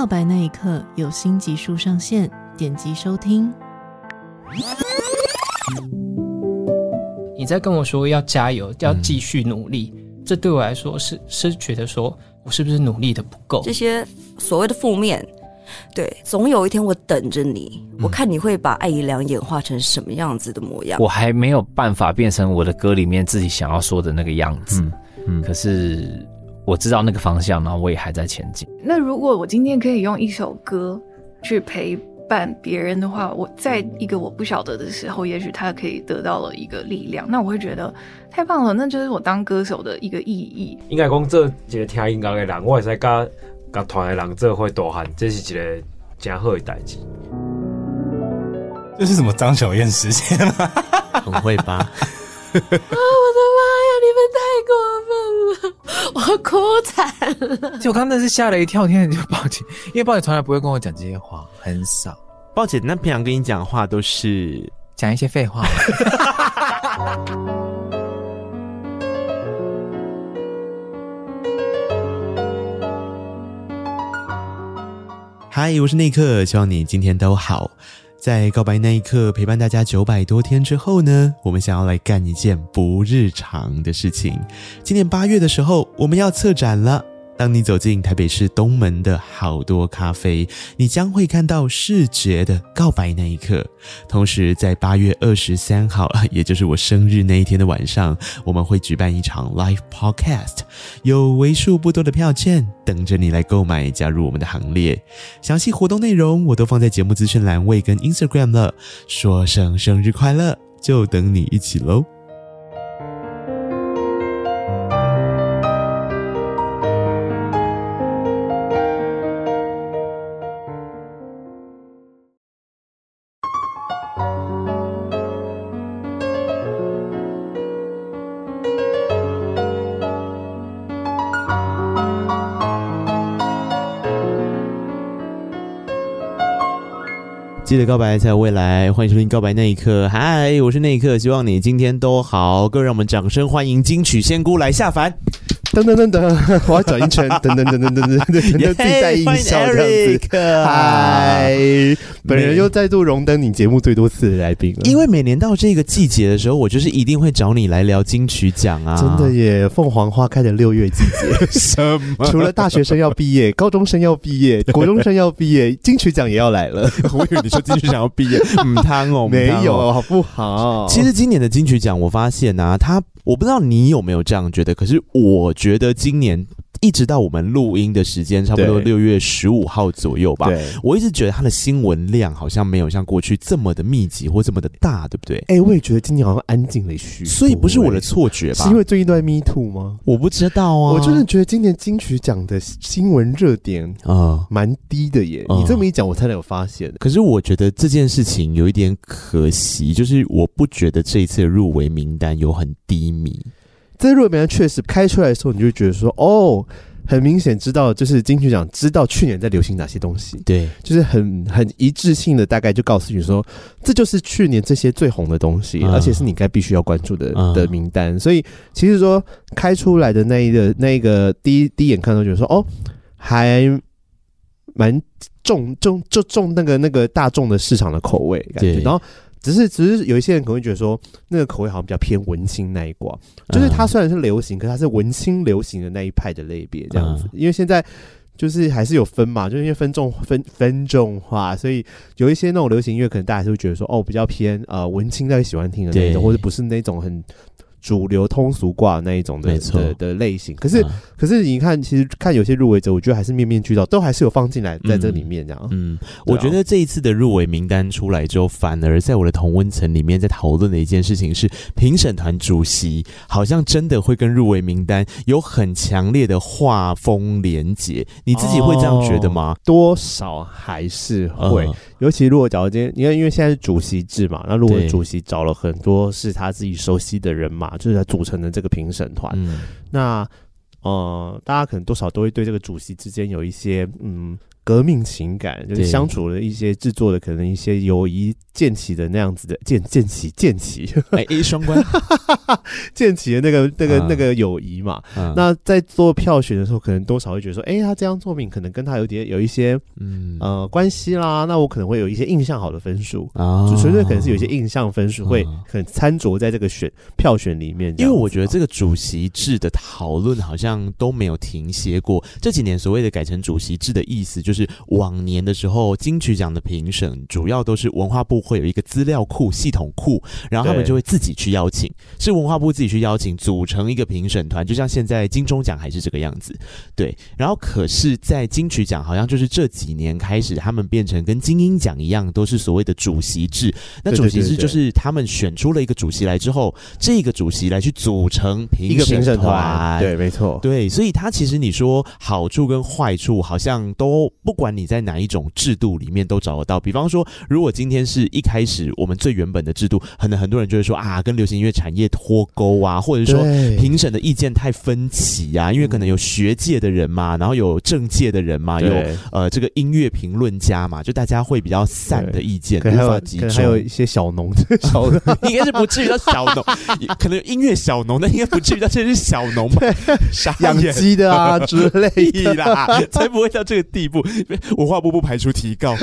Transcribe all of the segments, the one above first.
告白那一刻，有新集数上线，点击收听。你在跟我说要加油，要继续努力，嗯、这对我来说是是觉得说我是不是努力的不够？这些所谓的负面，对，总有一天我等着你，嗯、我看你会把艾怡良演化成什么样子的模样。我还没有办法变成我的歌里面自己想要说的那个样子，嗯，嗯，可是。我知道那个方向，然后我也还在前进。那如果我今天可以用一首歌去陪伴别人的话，我在一个我不晓得的时候，也许他可以得到了一个力量，那我会觉得太棒了。那就是我当歌手的一个意义。应该讲，这一个听音乐的人，我也是跟跟团的人这会多喊，这是一个真好的代志。这是什么张小燕时间吗？很会吧？啊！我的妈呀！你们太过分了。我哭惨了！就我刚刚那是吓了一跳，天就报警，因为报警从来不会跟我讲这些话，很少。报警那平常跟你讲话都是讲一些废话。嗨，我是内克，希望你今天都好。在告白那一刻陪伴大家九百多天之后呢，我们想要来干一件不日常的事情。今年八月的时候，我们要策展了。当你走进台北市东门的好多咖啡，你将会看到视觉的告白那一刻。同时，在八月二十三号，也就是我生日那一天的晚上，我们会举办一场 live podcast，有为数不多的票券等着你来购买，加入我们的行列。详细活动内容我都放在节目资讯栏位跟 Instagram 了。说声生日快乐，就等你一起喽！记得告白才有未来，欢迎收听《告白那一刻》。嗨，我是那一刻，希望你今天都好。各位，让我们掌声欢迎金曲仙姑来下凡。噔噔噔噔，我要转一圈，噔噔噔噔噔噔噔，自己带音效这样子。嗨，本人又再度荣登你节目最多次的来宾了。因为每年到这个季节的时候，我就是一定会找你来聊金曲奖啊！真的耶，凤凰花开的六月季节。什么？除了大学生要毕业，高中生要毕业，国中生要毕业，金曲奖也要来了。我以为你说金曲奖要毕业，嗯，汤哦，没有，好不好？其实今年的金曲奖，我发现啊，他。我不知道你有没有这样觉得，可是我觉得今年一直到我们录音的时间，差不多六月十五号左右吧。我一直觉得它的新闻量好像没有像过去这么的密集或这么的大，对不对？哎、欸，我也觉得今年好像安静了许多，所以不是我的错觉吧？是因为最近都在 Me Too 吗？我不知道啊，我真的觉得今年金曲奖的新闻热点啊蛮低的耶。嗯、你这么一讲，我才有发现。可是我觉得这件事情有一点可惜，就是我不觉得这一次的入围名单有很低迷。这入围名单确实开出来的时候，你就觉得说，哦，很明显知道，就是金曲奖知道去年在流行哪些东西，对，就是很很一致性的，大概就告诉你说，这就是去年这些最红的东西，嗯、而且是你该必须要关注的、嗯、的名单。所以其实说开出来的那一个那一个第一第一眼看到，觉得说，哦，还蛮重重就重那个那个大众的市场的口味感觉，然后。只是，只是有一些人可能会觉得说，那个口味好像比较偏文青那一挂，就是它虽然是流行，可是它是文青流行的那一派的类别这样子。因为现在就是还是有分嘛，就是因为分众分分众化，所以有一些那种流行音乐，可能大家还是会觉得说，哦，比较偏呃文青在喜欢听的那种，或者不是那种很。主流通俗挂那一种的的的类型，可是、嗯、可是你看，其实看有些入围者，我觉得还是面面俱到，都还是有放进来在这里面这样。嗯，嗯我觉得这一次的入围名单出来之后，反而在我的同温层里面在讨论的一件事情是，评审团主席好像真的会跟入围名单有很强烈的画风连结。你自己会这样觉得吗？哦、多少还是会，嗯、尤其如果假如今天，因为因为现在是主席制嘛，那如果主席找了很多是他自己熟悉的人嘛。就是他组成的这个评审团，嗯、那呃，大家可能多少都会对这个主席之间有一些嗯。革命情感，就是相处的一些制作的可能一些友谊建起的那样子的建建起建起，哎一双关 建起的那个那个那个友谊嘛。嗯、那在做票选的时候，可能多少会觉得说，哎、欸，他这张作品可能跟他有点有一些嗯呃关系啦。那我可能会有一些印象好的分数啊，就纯粹可能是有一些印象分数会很掺着在这个选票选里面。因为我觉得这个主席制的讨论好像都没有停歇过。这几年所谓的改成主席制的意思，就是。是往年的时候，金曲奖的评审主要都是文化部会有一个资料库、系统库，然后他们就会自己去邀请，是文化部自己去邀请，组成一个评审团，就像现在金钟奖还是这个样子。对，然后可是，在金曲奖好像就是这几年开始，他们变成跟金鹰奖一样，都是所谓的主席制。那主席制就是他们选出了一个主席来之后，这个主席来去组成评审团。对，没错。对，所以他其实你说好处跟坏处好像都。不管你在哪一种制度里面都找得到，比方说，如果今天是一开始我们最原本的制度，可能很多人就会说啊，跟流行音乐产业脱钩啊，或者说评审的意见太分歧啊，因为可能有学界的人嘛，然后有政界的人嘛，有呃这个音乐评论家嘛，就大家会比较散的意见，无法集中。还有一些小农，小 农应该是不至于到小农，可能有音乐小农，但应该不至于到这是小农吧？养鸡的啊之类的。啦，才不会到这个地步。文化部不排除提高，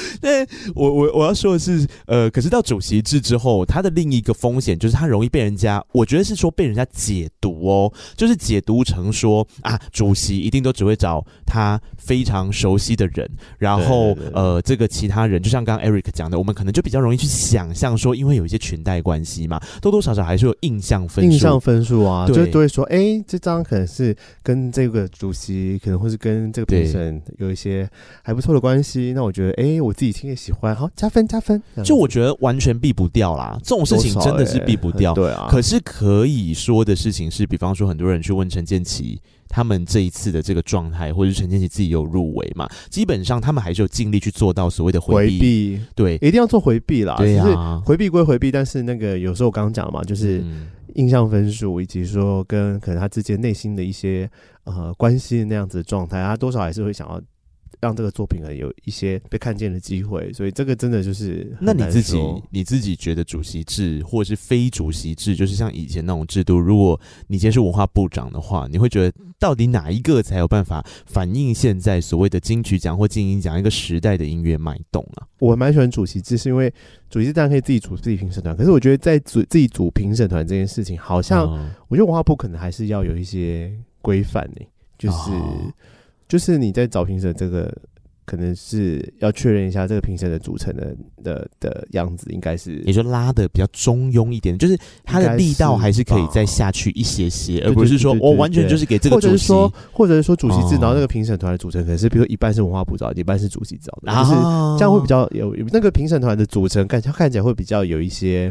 但我我我要说的是，呃，可是到主席制之后，它的另一个风险就是它容易被人家，我觉得是说被人家解读哦，就是解读成说啊，主席一定都只会找他非常熟悉的人，然后呃，这个其他人，就像刚刚 Eric 讲的，我们可能就比较容易去想象说，因为有一些裙带关系嘛，多多少少还是有印象分数，印象分数啊，对。就都会说，哎、欸，这张可能是跟这个主席，可能会是跟这个评审。有一些还不错的关系，那我觉得，哎、欸，我自己听也喜欢，好加分加分。就我觉得完全避不掉啦，这种事情真的是避不掉。对啊，可是可以说的事情是，比方说很多人去问陈建奇，他们这一次的这个状态，或者是陈建奇自己有入围嘛，基本上他们还是有尽力去做到所谓的回避。回避对，一定要做回避啦。对啊，回避归回避，但是那个有时候我刚刚讲了嘛，就是。嗯印象分数，以及说跟可能他之间内心的一些呃关系那样子的状态，他多少还是会想要让这个作品有一些被看见的机会，所以这个真的就是。那你自己你自己觉得主席制或者是非主席制，就是像以前那种制度，如果你今天是文化部长的话，你会觉得到底哪一个才有办法反映现在所谓的金曲奖或金音奖一个时代的音乐脉动啊？我蛮喜欢主席制，是因为。主席当然可以自己组自己评审团，可是我觉得在组自己组评审团这件事情，好像我觉得文化部可能还是要有一些规范呢，就是就是你在找评审这个。可能是要确认一下这个评审的组成的的的样子，应该是也就拉的比较中庸一点，就是它的力道还是可以再下去一些些，而不是说我完全就是给这个主席，或者是说，或者是说主席制，然后那个评审团的组成可能是比如说一半是文化部找的，一半是主席找的，就是这样会比较有那个评审团的组成，看看起来会比较有一些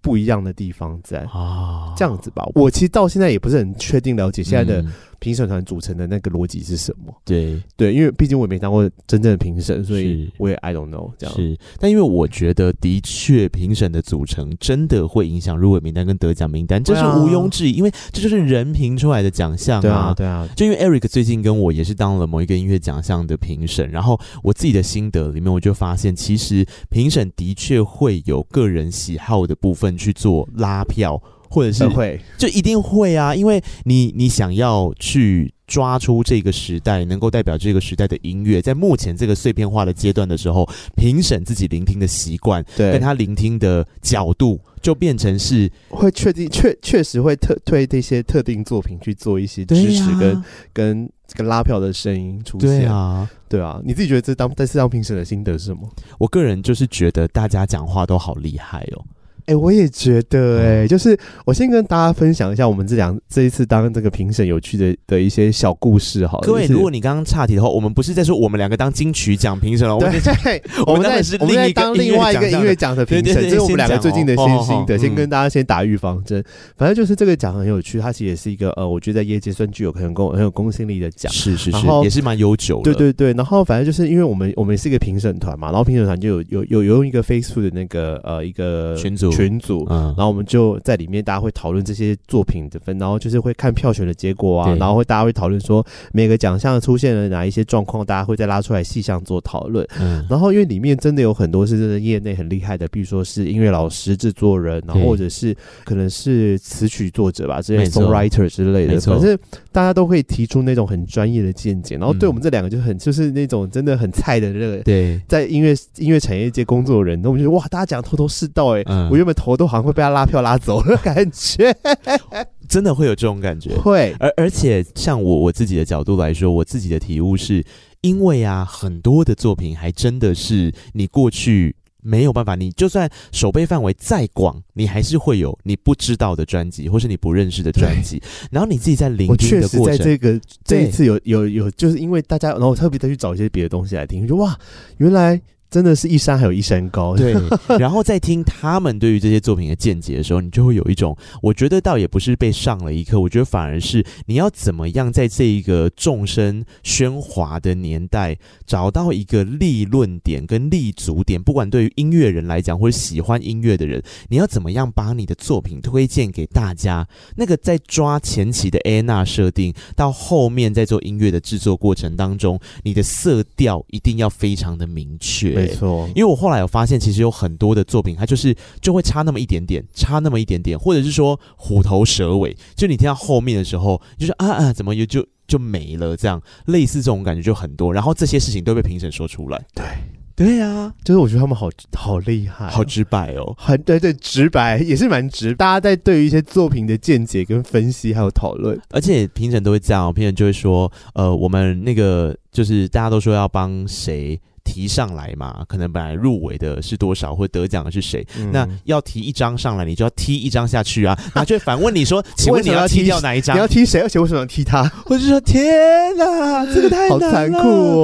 不一样的地方在啊，这样子吧。我其实到现在也不是很确定了解现在的。评审团组成的那个逻辑是什么？对对，因为毕竟我也没当过真正的评审，所以我也 I don't know 这样。是，但因为我觉得的确评审的组成真的会影响入围名单跟得奖名单，这是毋庸置疑，因为这就是人评出来的奖项啊。对啊，对啊。就因为 Eric 最近跟我也是当了某一个音乐奖项的评审，然后我自己的心得里面，我就发现其实评审的确会有个人喜好的部分去做拉票。或者是会，就一定会啊，因为你你想要去抓出这个时代能够代表这个时代的音乐，在目前这个碎片化的阶段的时候，评审自己聆听的习惯，对，跟他聆听的角度，就变成是会确定确确实会特推这些特定作品去做一些支持跟、啊、跟这个拉票的声音出现。对啊，对啊，你自己觉得这当在这当评审的心得是什么？我个人就是觉得大家讲话都好厉害哦。哎、欸，我也觉得、欸，哎、嗯，就是我先跟大家分享一下我们这两这一次当这个评审有趣的的一些小故事哈。各位，如果你刚刚岔题的话，我们不是在说我们两个当金曲奖评审了，对，我们在是我们在当另外一个音乐奖的评审，这是我们两个最近的新心得，先跟大家先打预防针。反正就是这个奖很有趣，它其实也是一个呃，我觉得在业界算具有很公很有公信力的奖，是是是，也是蛮悠久的。对对对，然后反正就是因为我们我们是一个评审团嘛，然后评审团就有有有有用一个 Facebook 的那个呃一个群组群组，嗯。然后我们就在里面，大家会讨论这些作品的分，然后就是会看票选的结果啊，然后会大家会讨论说每个奖项出现了哪一些状况，大家会再拉出来细项做讨论。嗯，然后因为里面真的有很多是真的业内很厉害的，比如说是音乐老师、制作人，然后或者是可能是词曲作者吧，这些 songwriter 之类的，反正大家都会提出那种很专业的见解。然后对我们这两个就很就是那种真的很菜的那个，对，在音乐音乐产业界工作的人，那我们觉得哇，大家讲头头是道哎、欸，嗯、我原本头都好像会被他。拉票拉走的，感觉真的会有这种感觉。会，而而且像我我自己的角度来说，我自己的体悟是，因为啊，很多的作品还真的是你过去没有办法，你就算手背范围再广，你还是会有你不知道的专辑，或是你不认识的专辑。然后你自己在聆听的过程，在这个这一次有有有，就是因为大家，然后我特别再去找一些别的东西来听，就哇，原来。真的是一山还有一山高，对。然后在听他们对于这些作品的见解的时候，你就会有一种，我觉得倒也不是被上了一课，我觉得反而是你要怎么样在这一个众生喧哗的年代，找到一个立论点跟立足点。不管对于音乐人来讲，或者喜欢音乐的人，你要怎么样把你的作品推荐给大家？那个在抓前期的安娜设定，到后面在做音乐的制作过程当中，你的色调一定要非常的明确。没错，因为我后来有发现，其实有很多的作品，它就是就会差那么一点点，差那么一点点，或者是说虎头蛇尾，就你听到后面的时候，就是啊啊，怎么又就就没了？这样类似这种感觉就很多，然后这些事情都被评审说出来。对，对啊，就是我觉得他们好好厉害，好直白哦，很对对，直白也是蛮直。大家在对于一些作品的见解跟分析还有讨论，而且评审都会这样，评审就会说，呃，我们那个就是大家都说要帮谁。提上来嘛，可能本来入围的是多少，或得奖的是谁？嗯、那要提一张上来，你就要踢一张下去啊！然后就反问你说：“ 请问你要踢掉哪一张？你要踢谁？而且为什么要踢他？”我就说：“天哪，这个太好残酷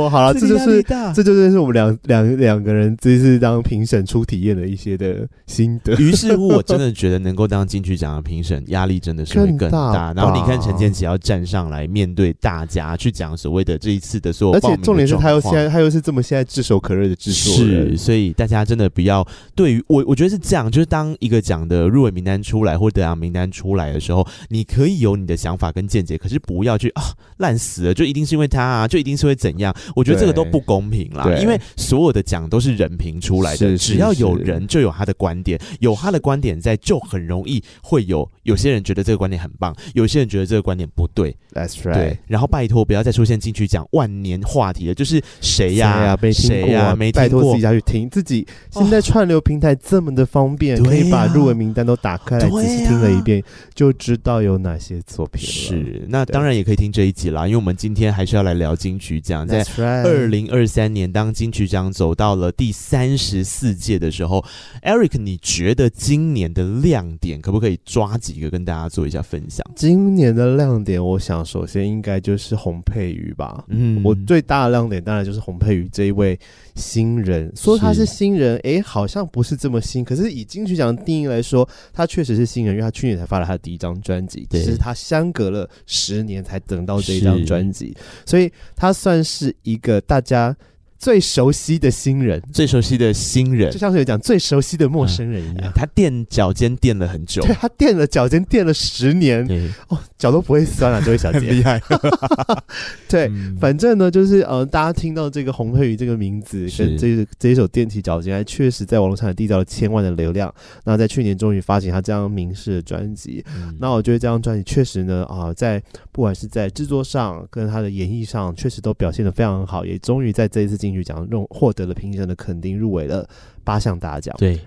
哦！”好了，这就是这就是我们两两两个人这次当评审初体验的一些的心得。于是乎，我真的觉得能够当金曲奖的评审，压力真的是会更大。更大然后你看陈建奇要站上来面对大家去讲所谓的这一次的所有，而且重点是他又现在他又是这么现在炙手可热的制作，是，所以大家真的不要对于我，我觉得是这样，就是当一个奖的入围名单出来或得奖名单出来的时候，你可以有你的想法跟见解，可是不要去啊烂死了，就一定是因为他啊，就一定是会怎样？我觉得这个都不公平啦，因为所有的奖都是人评出来的，是是是，只要有人就有他的观点，有他的观点在，就很容易会有有些人觉得这个观点很棒，有些人觉得这个观点不对。That's right。对，然后拜托不要再出现金曲奖万年话题了，就是谁呀？谁呀？没。拜托自己下去听，自己现在串流平台这么的方便，哦、可以把入围名单都打开来，仔细听了一遍，就知道有哪些作品了。是，那当然也可以听这一集啦，因为我们今天还是要来聊金曲奖。在二零二三年，当金曲奖走到了第三十四届的时候，Eric，你觉得今年的亮点可不可以抓几个跟大家做一下分享？今年的亮点，我想首先应该就是洪佩瑜吧。嗯，我最大的亮点当然就是洪佩瑜这一位。新人？说他是新人，哎、欸，好像不是这么新。可是以金曲奖的定义来说，他确实是新人，因为他去年才发了他的第一张专辑，只是他相隔了十年才等到这一张专辑，所以他算是一个大家最熟悉的新人，最熟悉的新人，就像是有讲最熟悉的陌生人一样。嗯、他垫脚尖垫了很久，对，他垫了脚尖垫了十年，哦，脚都不会酸了、啊，这位小姐。很厉害。对、嗯，反正呢，就是呃，大家听到这个洪佩瑜这个名字跟这这一首踮起脚尖，还确实在网络上也缔造了千万的流量。那在去年终于发行他这张名士的专辑、嗯，那我觉得这张专辑确实呢，啊、呃，在不管是在制作上跟他的演绎上，确实都表现的非常好，也终于在这一次金曲奖用获得了评审的肯定，入围了八项大奖。对，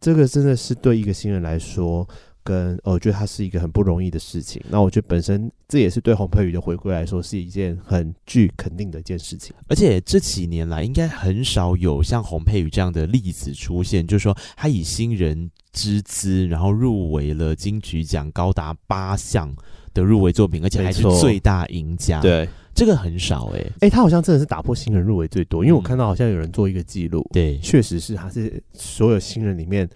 这个真的是对一个新人来说，跟我觉得他是一个很不容易的事情。那我觉得本身这也是对洪佩瑜的回归来说，是一件很具肯定的一件事情。而且这几年来，应该很少有像洪佩瑜这样的例子出现，就是说他以新人之姿，然后入围了金曲奖高达八项的入围作品，而且还是最大赢家。对。这个很少哎、欸，哎、欸，他好像真的是打破新人入围最多，因为我看到好像有人做一个记录，对，确实是他是所有新人里面，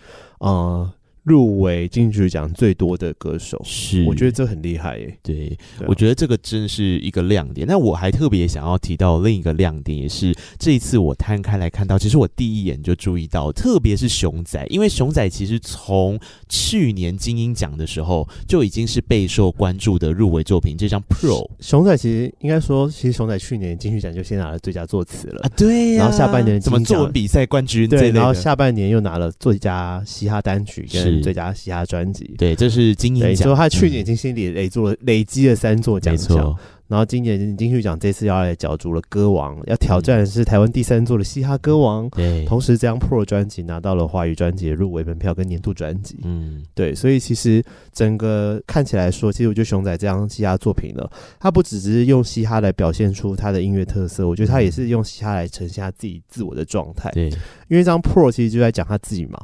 呃。入围金曲奖最多的歌手，是我觉得这很厉害耶。对，我觉得这个真是一个亮点。那我还特别想要提到另一个亮点，也是这一次我摊开来看到，其实我第一眼就注意到，特别是熊仔，因为熊仔其实从去年金音奖的时候就已经是备受关注的入围作品，这张 Pro。熊仔其实应该说，其实熊仔去年金曲奖就先拿了最佳作词了啊，对呀，然后下半年怎么作文比赛冠军，对，然后下半年又拿了最佳嘻哈单曲跟最佳嘻哈专辑，对，这是金鹰奖。说他去年已经心里累做了、嗯、累积了三座奖项，然后今年金曲奖这次要来角逐了歌王，要挑战的是台湾第三座的嘻哈歌王。对，同时这张 Pro 专辑拿到了华语专辑的入围门票跟年度专辑。嗯，对，所以其实整个看起来说，其实我觉得熊仔这张嘻哈作品呢，他不只是用嘻哈来表现出他的音乐特色，我觉得他也是用嘻哈来呈现他自己自我的状态。对，因为这张 Pro 其实就在讲他自己嘛。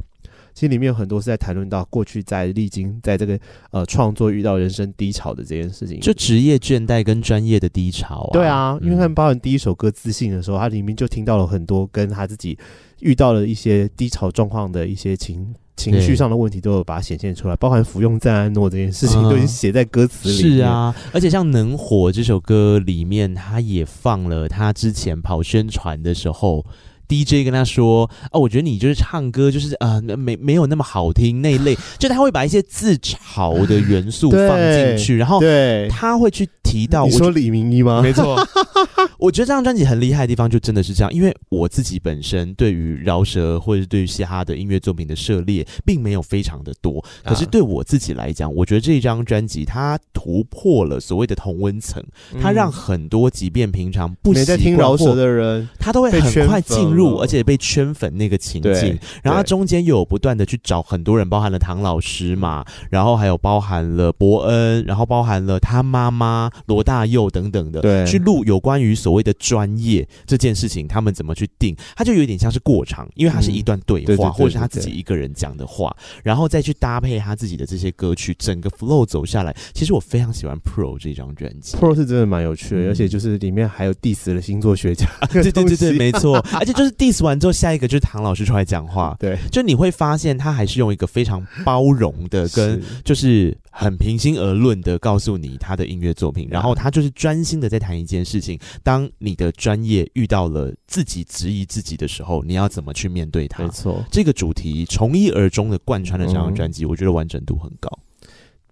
其实里面有很多是在谈论到过去在历经在这个呃创作遇到人生低潮的这件事情，就职业倦怠跟专业的低潮啊。对啊，因为他们包含第一首歌《自信》的时候，他里面就听到了很多跟他自己遇到了一些低潮状况的一些情情绪上的问题，都有把它显现出来，包含服用赞安诺这件事情，都已经写在歌词里。是啊，而且像《能火》这首歌里面，他也放了他之前跑宣传的时候。DJ 跟他说：“哦，我觉得你就是唱歌，就是呃，没没有那么好听那一类，就他会把一些自嘲的元素放进去，然后对他会去提到。你说李明一吗？没错，我觉得这张专辑很厉害的地方就真的是这样，因为我自己本身对于饶舌或者是对于嘻哈的音乐作品的涉猎并没有非常的多，可是对我自己来讲，我觉得这张专辑它突破了所谓的同温层，它让很多即便平常不没在听饶舌的人，他都会很快进入。”而且被圈粉那个情境，然后他中间又有不断的去找很多人，包含了唐老师嘛，然后还有包含了伯恩，然后包含了他妈妈罗大佑等等的，对，去录有关于所谓的专业这件事情，他们怎么去定，他就有点像是过场，因为他是一段对话，嗯、对对对对对，或者是他自己一个人讲的话，然后再去搭配他自己的这些歌曲，整个 flow 走下来，其实我非常喜欢 Pro 这张专辑，Pro 是真的蛮有趣的，嗯、而且就是里面还有 diss 了星座学家，对对对对，没错，而且就是。Diss 完之后，下一个就是唐老师出来讲话。对，就你会发现他还是用一个非常包容的，跟就是很平心而论的告诉你他的音乐作品，然后他就是专心的在谈一件事情。当你的专业遇到了自己质疑自己的时候，你要怎么去面对它？没错，这个主题从一而终的贯穿了这张专辑，我觉得完整度很高。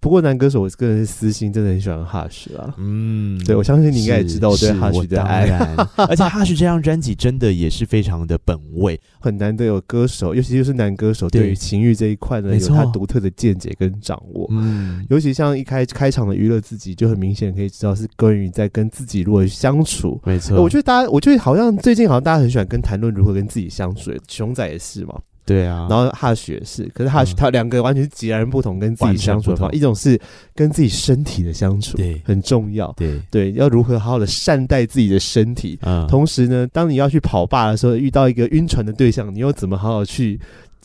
不过男歌手，我个人是私心，真的很喜欢 Hush 啊。嗯，对，我相信你应该也知道我对 Hush 的爱。而且 Hush 这张专辑真的也是非常的本位，很难得有歌手，尤其就是男歌手，对于情欲这一块呢，有他独特的见解跟掌握。嗯，尤其像一开开场的娱乐自己，就很明显可以知道是关于在跟自己如何相处。没错，我觉得大家，我觉得好像最近好像大家很喜欢跟谈论如何跟自己相处，熊仔也是嘛。对啊，然后 Hush 也是，可是 Hush 他两个完全是截然不同，跟自己相处的方法，一种是跟自己身体的相处，对，很重要，对。对，要如何好好的善待自己的身体，嗯，同时呢，当你要去跑吧的时候，遇到一个晕船的对象，你又怎么好好去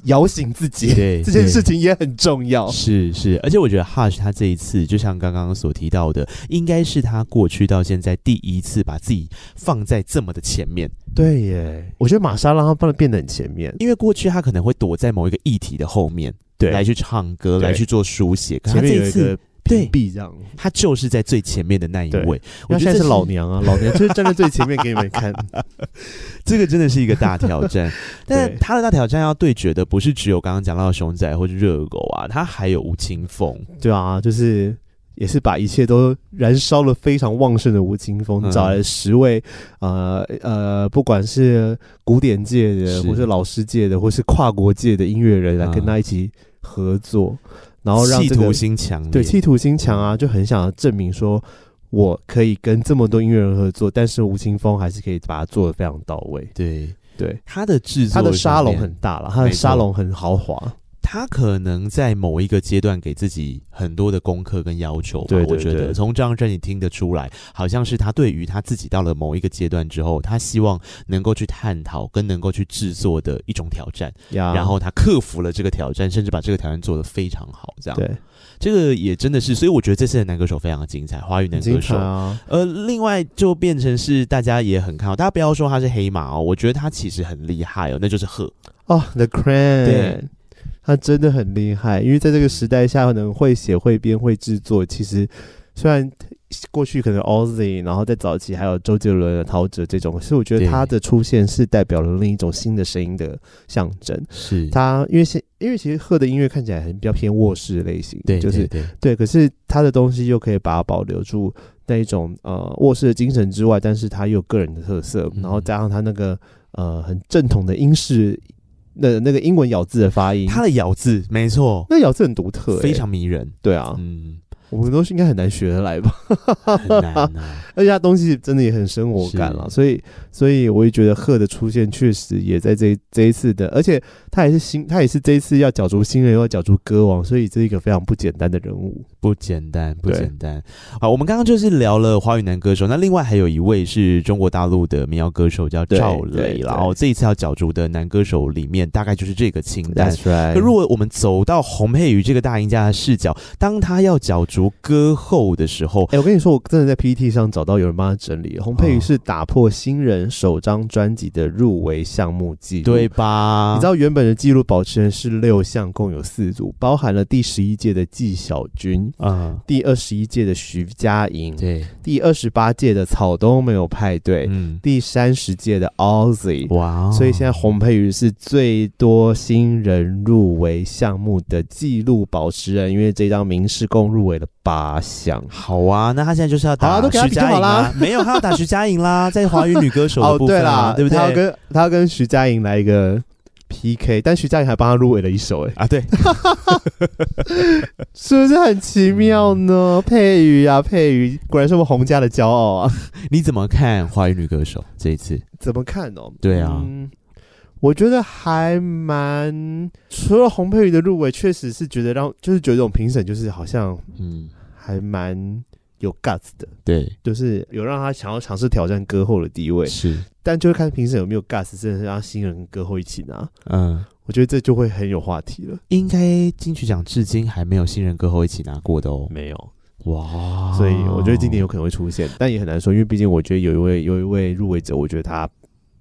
摇醒自己，对，这件事情也很重要。是是，而且我觉得 Hush 他这一次，就像刚刚所提到的，应该是他过去到现在第一次把自己放在这么的前面。对耶，我觉得玛莎让他变得变得很前面，因为过去他可能会躲在某一个议题的后面，对，来去唱歌，来去做书写。可他这一次。屏蔽这样，他就是在最前面的那一位。我现在是老娘啊，老娘就是站在最前面给你们看。这个真的是一个大挑战，但他的大挑战要对决的不是只有刚刚讲到的熊仔或者热狗啊，他还有吴青峰。对啊，就是也是把一切都燃烧了非常旺盛的吴青峰，嗯、找来十位呃呃，不管是古典界的，或是老师界的，或是跨国界的音乐人来跟他一起合作，嗯、然后让这个、企图心强，对，企图心强啊，就很想要证明说。我可以跟这么多音乐人合作，但是吴青峰还是可以把它做的非常到位。对对，他的制作，他的沙龙很大了，他的沙龙很豪华。他可能在某一个阶段给自己很多的功课跟要求吧。对，对，对，我觉得从这张专辑听得出来，好像是他对于他自己到了某一个阶段之后，他希望能够去探讨跟能够去制作的一种挑战。呀然后他克服了这个挑战，甚至把这个挑战做得非常好。这样对。这个也真的是，所以我觉得这次的男歌手非常的精彩，华语男歌手啊。呃，另外就变成是大家也很看好，大家不要说他是黑马哦，我觉得他其实很厉害哦，那就是贺哦，The Cran，对，他真的很厉害，因为在这个时代下，可能会写、会编、会制作，其实虽然。过去可能 Ozzy，然后在早期还有周杰伦、陶喆这种，所以我觉得他的出现是代表了另一种新的声音的象征。是他，因为现因为其实贺的音乐看起来很比较偏卧室类型，对，就是对，可是他的东西又可以把它保留住那一种呃卧室的精神之外，但是他又有个人的特色，然后加上他那个呃很正统的英式的那个英文咬字的发音，他的咬字没错，那咬字很独特，非常迷人。对啊，嗯。我们都是应该很难学得来吧？很难啊，而且他东西真的也很生活感了，所以，所以我也觉得贺的出现确实也在这这一次的，而且他也是新，他也是这一次要角逐新人，又要角逐歌王，所以这是一个非常不简单的人物，不简单，不简单。好，我们刚刚就是聊了华语男歌手，那另外还有一位是中国大陆的民谣歌手叫赵雷，然后这一次要角逐的男歌手里面，大概就是这个清单。Right。可如果我们走到洪佩瑜这个大赢家的视角，当他要角逐歌后的时候，哎、欸，我跟你说，我真的在 PPT 上找到有人帮他整理。洪佩瑜是打破新人首张专辑的入围项目记录，对吧？你知道原本的记录保持人是六项，共有四组，包含了第十一届的纪晓君，啊、嗯，第二十一届的徐佳莹，对，第二十八届的草东没有派对，嗯，第三十届的 Ozzy，哇、哦，所以现在洪佩瑜是最多新人入围项目的记录保持人，因为这张民视共入围了八项，好啊，那他现在就是要打徐佳莹啦，没有，他要打徐佳莹啦，在华语女歌手的部分啦，对不对？他要跟他要跟徐佳莹来一个 PK，但徐佳莹还帮他入围了一首，哎啊，对，是不是很奇妙呢？佩瑜啊，佩瑜，果然是我们洪家的骄傲啊！你怎么看华语女歌手这一次？怎么看哦？对啊。嗯我觉得还蛮，除了洪佩瑜的入围，确实是觉得让，就是觉得这种评审就是好像，嗯，还蛮有 guts 的，对，就是有让他想要尝试挑战歌后的地位，是，但就是看评审有没有 guts，真的是让新人跟歌后一起拿，嗯，我觉得这就会很有话题了。应该金曲奖至今还没有新人歌后一起拿过的哦，没有，哇，所以我觉得今年有可能会出现，但也很难说，因为毕竟我觉得有一位有一位入围者，我觉得他。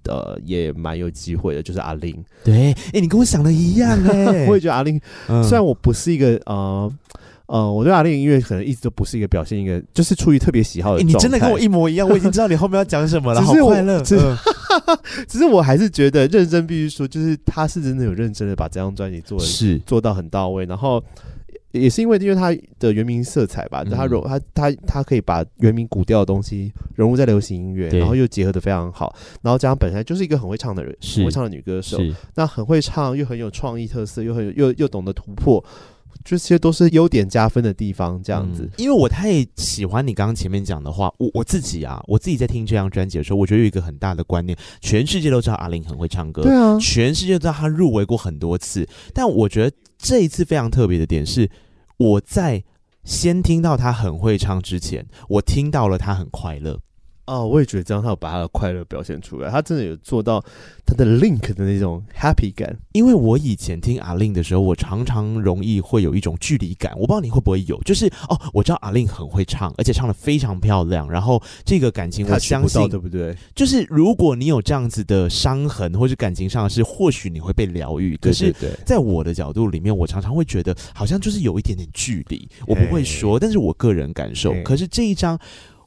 呃，也蛮有机会的，就是阿令。对，哎、欸，你跟我想的一样哎，我也觉得阿令，嗯、虽然我不是一个呃呃，我对阿令音乐可能一直都不是一个表现一个，就是出于特别喜好的、欸。你真的跟我一模一样，我已经知道你后面要讲什么了，好快乐。只是我还是觉得认真必须说，就是他是真的有认真的把这张专辑做是做到很到位，然后。也是因为因为他的原名色彩吧，他融他他他可以把原名古调的东西融入在流行音乐，然后又结合的非常好，然后加上本身就是一个很会唱的人，很会唱的女歌手，那很会唱又很有创意特色，又很又又懂得突破，这些都是优点加分的地方。这样子，嗯，因为我太喜欢你刚刚前面讲的话，我我自己啊，我自己在听这张专辑的时候，我觉得有一个很大的观念，全世界都知道阿玲很会唱歌，对啊，全世界都知道她入围过很多次，但我觉得这一次非常特别的点是。我在先听到他很会唱之前，我听到了他很快乐。哦，我也觉得这样，他有把他的快乐表现出来，他真的有做到他的 Link 的那种 happy 感。因为我以前听 A-Lin 的时候，我常常容易会有一种距离感，我不知道你会不会有，就是哦，我知道 A-Lin 很会唱，而且唱的非常漂亮，然后这个感情我相信对不对？就是如果你有这样子的伤痕，或是感情上的事，或许你会被疗愈。可是，在我的角度里面，我常常会觉得好像就是有一点点距离，我不会说，但是我个人感受。可是这一张。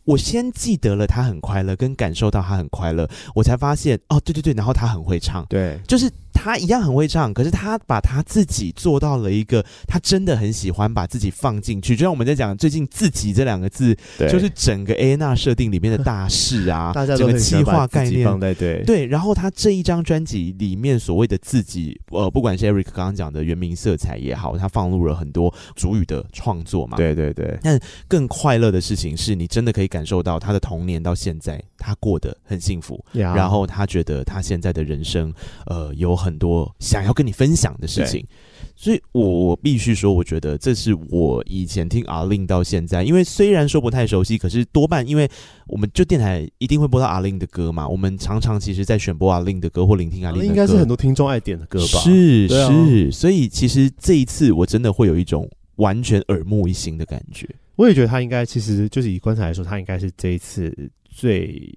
我先记得了他很快乐，跟感受到他很快乐，我才发现哦，对对对，然后他很会唱，对，就是。他一样很会唱，可是他把他自己做到了一个，他真的很喜欢把自己放进去。就像我们在讲最近“自己”这两个字，就是整个 Anna 设定里面的大事啊，大家整个计划概念放在对对。然后他这一张专辑里面所谓的自己，呃，不管是 Eric 刚刚讲的原名色彩也好，他放入了很多主语的创作嘛。对对对。但更快乐的事情是你真的可以感受到他的童年到现在，他过得很幸福。然后他觉得他现在的人生，呃，有很多想要。跟你分享的事情，所以我我必须说，我觉得这是我以前听 A-Lin 到现在，因为虽然说不太熟悉，可是多半因为我们就电台一定会播到 A-Lin 的歌嘛，我们常常其实在选播 A-Lin 的歌或聆听的歌，应该是很多听众爱点的歌吧？是是，所以其实这一次我真的会有一种完全耳目一新的感觉。我也觉得他应该，其实就是以观察来说，他应该是这一次最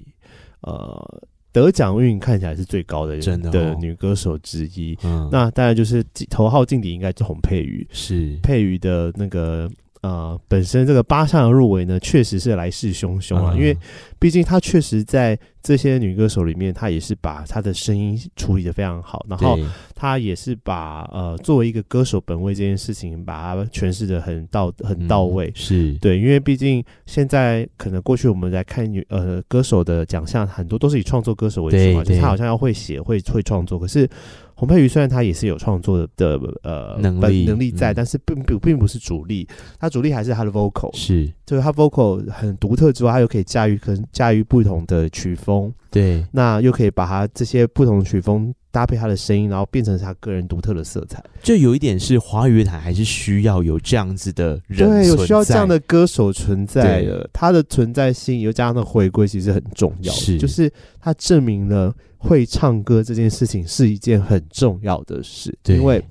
呃。得奖运看起来是最高的真的，的女歌手之一。嗯，那当然就是头号劲敌应该是洪佩瑜，是佩瑜的那个。呃，本身这个八项的入围呢，确实是来势汹汹啊，嗯、因为毕竟她确实在这些女歌手里面，她也是把她的声音处理的非常好，然后她也是把呃作为一个歌手本位这件事情，把它诠释的很到很到位，嗯、是。对，因为毕竟现在可能过去我们来看女呃歌手的奖项，很多都是以创作歌手为主嘛，就是她好像要会写会会创作，可是。洪佩瑜虽然他也是有创作的的呃能力能力在，嗯、但是并不并不是主力，他主力还是他的 vocal，是，就是他 vocal 很独特之外，他又可以驾驭可能驾驭不同的曲风，对，那又可以把他这些不同的曲风搭配他的声音，然后变成他个人独特的色彩。就有一点是华语乐坛还是需要有这样子的人，对，有需要这样的歌手存在的，他的存在性又加上的回归，其实很重要，是，就是他证明了。会唱歌这件事情是一件很重要的事，对，因为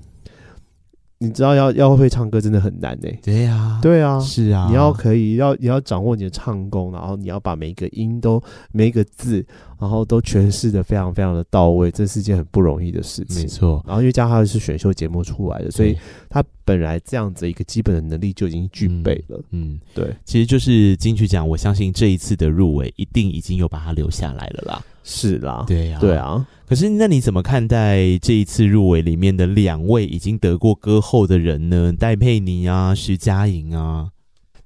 你知道要要会唱歌真的很难呢、欸。对呀、啊，对啊，是啊，你要可以要你要掌握你的唱功，然后你要把每一个音都每一个字，然后都诠释的非常非常的到位，这是件很不容易的事情。没错，然后因为加上是选秀节目出来的，所以他本来这样子一个基本的能力就已经具备了。嗯，嗯对，其实就是金曲奖，我相信这一次的入围一定已经有把它留下来了啦。是啦，对呀、啊，对啊。可是，那你怎么看待这一次入围里面的两位已经得过歌后的人呢？戴佩妮啊，徐佳莹啊。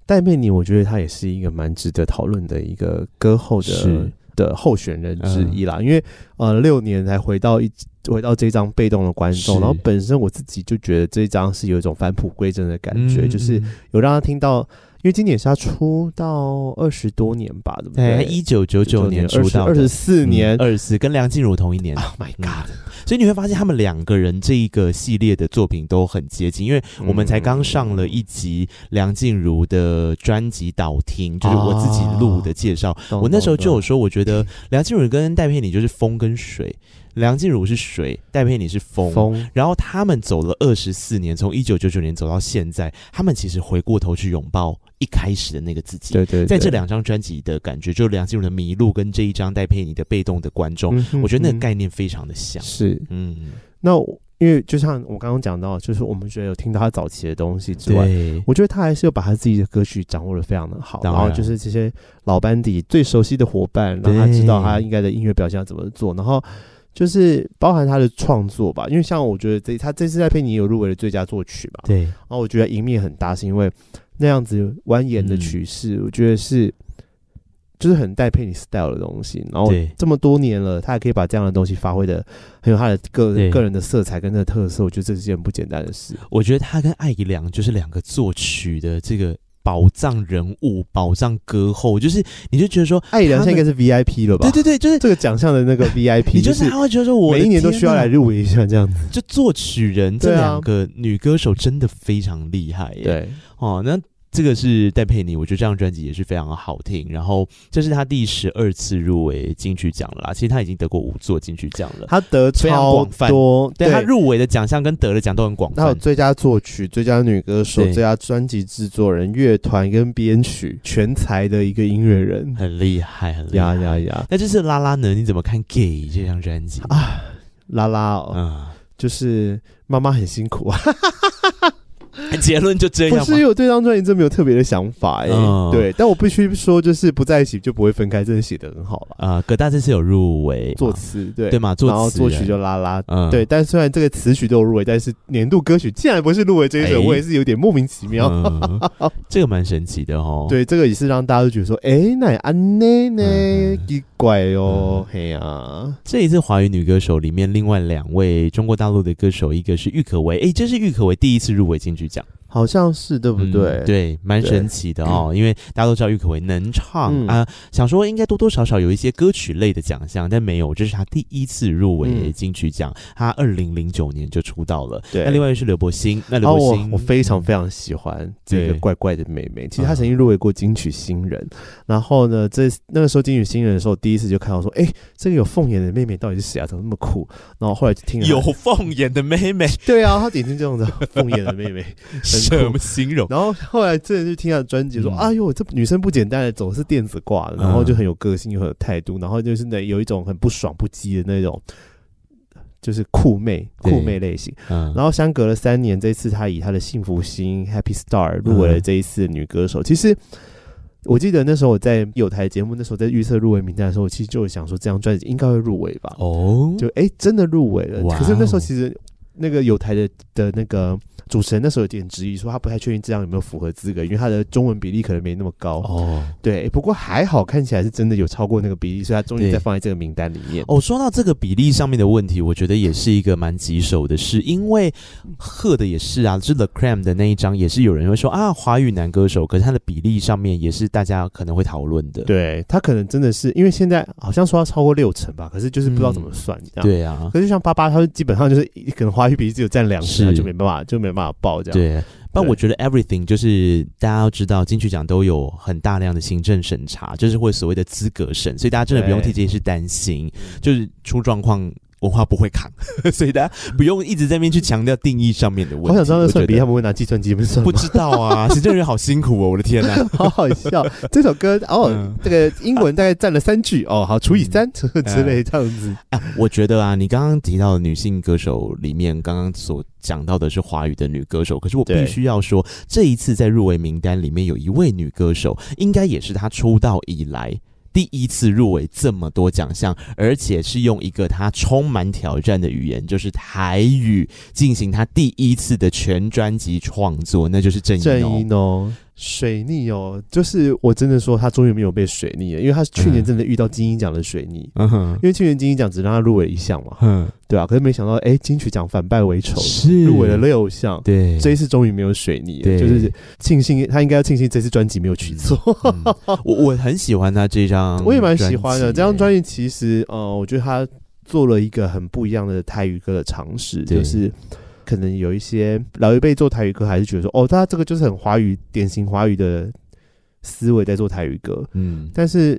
戴佩妮，我觉得她也是一个蛮值得讨论的一个歌后的的候选人之一啦。嗯、因为呃，六年才回到一回到这张被动的观众，然后本身我自己就觉得这一张是有一种返璞归真的感觉，嗯、就是有让他听到。因为经典是他出道二十多年吧，对不对？一九九九年出道，二十四年，二十四跟梁静茹同一年。Oh my god！、嗯、所以你会发现他们两个人这一个系列的作品都很接近，因为我们才刚上了一集梁静茹的专辑导听，就是我自己录的介绍。哦、我那时候就有说，我觉得梁静茹跟戴佩妮就是风跟水。梁静茹是水，戴佩妮是风，风，然后他们走了二十四年，从一九九九年走到现在，他们其实回过头去拥抱一开始的那个自己。对对，对，在这两张专辑的感觉，就梁静茹的迷路跟这一张戴佩妮的被动的观众，嗯、哼我觉得那个概念非常的像。是，嗯，那因为就像我刚刚讲到，就是我们觉得有听到他早期的东西之外，我觉得他还是有把他自己的歌曲掌握的非常的好，然，然后就是这些老班底最熟悉的伙伴，让他知道他应该的音乐表现要怎么做，然后。就是包含他的创作吧，因为像我觉得这他这次在佩妮有入围的最佳作曲嘛，对。然后我觉得赢面很大，是因为那样子蜿蜒的曲式，嗯、我觉得是就是很带佩妮 style 的东西。然后这么多年了，他还可以把这样的东西发挥的很有他的个个人的色彩跟他的特色，我觉得这是件不简单的事。我觉得他跟艾怡良就是两个作曲的这个。宝藏人物，宝藏歌后，就是你就觉得说，艾怡良现在应该是 VIP 了吧？对对对，就是这个奖项的那个 VIP，你就是他会觉得说，我每一年都需要来入围一下这样子。就作曲人这两个女歌手真的非常厉害耶。对，哦，那这个是戴佩妮，我觉得这张专辑也是非常的好听。然后这是她第十二次入围金曲奖了啦，其实她已经得过五座金曲奖了，她得超多，对，对他入围的奖项跟得的奖都很广泛。他有最佳作曲、最佳女歌手、最佳专辑制作人、乐团跟编曲，全才的一个音乐人，很厉害，很厉害呀呀呀！那这次拉拉呢？你怎么看《给》这张专辑啊？拉拉哦，嗯，就是妈妈很辛苦啊。结论就这样，不是因为我对这张专辑真没有特别的想法哎、欸，嗯、对，但我必须说，就是不在一起就不会分开，真的写的很好了啊。葛大这次有入围作词，对。对嘛，作词。然后作曲就拉拉，嗯，对。但虽然这个词曲都有入围，但是年度歌曲竟然不是入围这一首，欸、我也是有点莫名其妙。嗯、这个蛮神奇的哦。对，这个也是让大家都觉得说，哎、欸，那安内呢，奇怪哦，嘿呀、嗯。这一次华语女歌手里面，另外两位中国大陆的歌手，一个是郁可唯，哎、欸，这是郁可唯第一次入围金曲奖。好像是对不对？嗯、对，蛮神奇的哦。因为大家都知道郁可唯能唱、嗯、啊，想说应该多多少少有一些歌曲类的奖项，但没有，这是他第一次入围金曲奖。嗯、他二零零九年就出道了。对，那另外是刘柏辛，那刘柏辛、哦、我，非常非常喜欢这个怪怪的妹妹。其实她曾经入围过金曲新人，嗯、然后呢，这那个时候金曲新人的时候，第一次就看到说，哎，这个有凤眼的妹妹到底是谁啊？怎么那么酷？然后后来就听了有凤眼的妹妹，对啊，她点进这样的凤眼的妹妹，什么形容？然后后来真的就听他的专辑说，嗯、哎呦，这女生不简单的，总是电子挂的，然后就很有个性，又很有态度，然后就是那有一种很不爽不羁的那种，就是酷妹酷妹类型。嗯、然后相隔了三年，这次她以她的幸福心 Happy Star 入围了这一次女歌手。嗯、其实我记得那时候我在有台节目，那时候在预测入围名单的时候，我其实就想说这张专辑应该会入围吧。哦，就哎真的入围了。哦、可是那时候其实那个有台的的那个。主持人那时候有点质疑，说他不太确定这样有没有符合资格，因为他的中文比例可能没那么高。哦，对，不过还好，看起来是真的有超过那个比例，所以他终于在放在这个名单里面。哦，说到这个比例上面的问题，我觉得也是一个蛮棘手的事，因为贺的也是啊，就是 The Cram 的那一张也是有人会说啊，华语男歌手，可是他的比例上面也是大家可能会讨论的。对，他可能真的是因为现在好像说要超过六成吧，可是就是不知道怎么算。嗯、对啊，可是像八八，他基本上就是可能华语比只有占两成，就没办法，就没办法报这样。对。但我觉得 everything 就是大家要知道，金曲奖都有很大量的行政审查，就是会所谓的资格审，所以大家真的不用替这件事担心，就是出状况。文化不会扛，所以大家不用一直在那边去强调定义上面的问题。我想知道那算比他们会拿计算机算不知道啊，行政人员好辛苦哦，我的天哪，好好笑。这首歌 哦，嗯、这个英文大概占了三句哦，好除以三、嗯、之类这样子。啊，我觉得啊，你刚刚提到的女性歌手里面，刚刚所讲到的是华语的女歌手，可是我必须要说，对这一次在入围名单里面有一位女歌手，应该也是她出道以来。第一次入围这么多奖项，而且是用一个他充满挑战的语言，就是台语进行他第一次的全专辑创作，那就是郑宜农。水逆哦，就是我真的说他终于没有被水逆了，因为他去年真的遇到金鹰奖的水逆，嗯哼，因为去年金鹰奖只让他入围一项嘛，嗯，对啊，可是没想到，哎，金曲奖反败为仇，是。入围了六项，对，这一次终于没有水逆了，就是庆幸他应该要庆幸这次专辑没有取错。我我很喜欢他这张，我也蛮喜欢的这张专辑，其实呃，我觉得他做了一个很不一样的泰语歌的尝试，就是。可能有一些老一辈做台语歌，还是觉得说，哦，他这个就是很华语，典型华语的思维在做台语歌。嗯，但是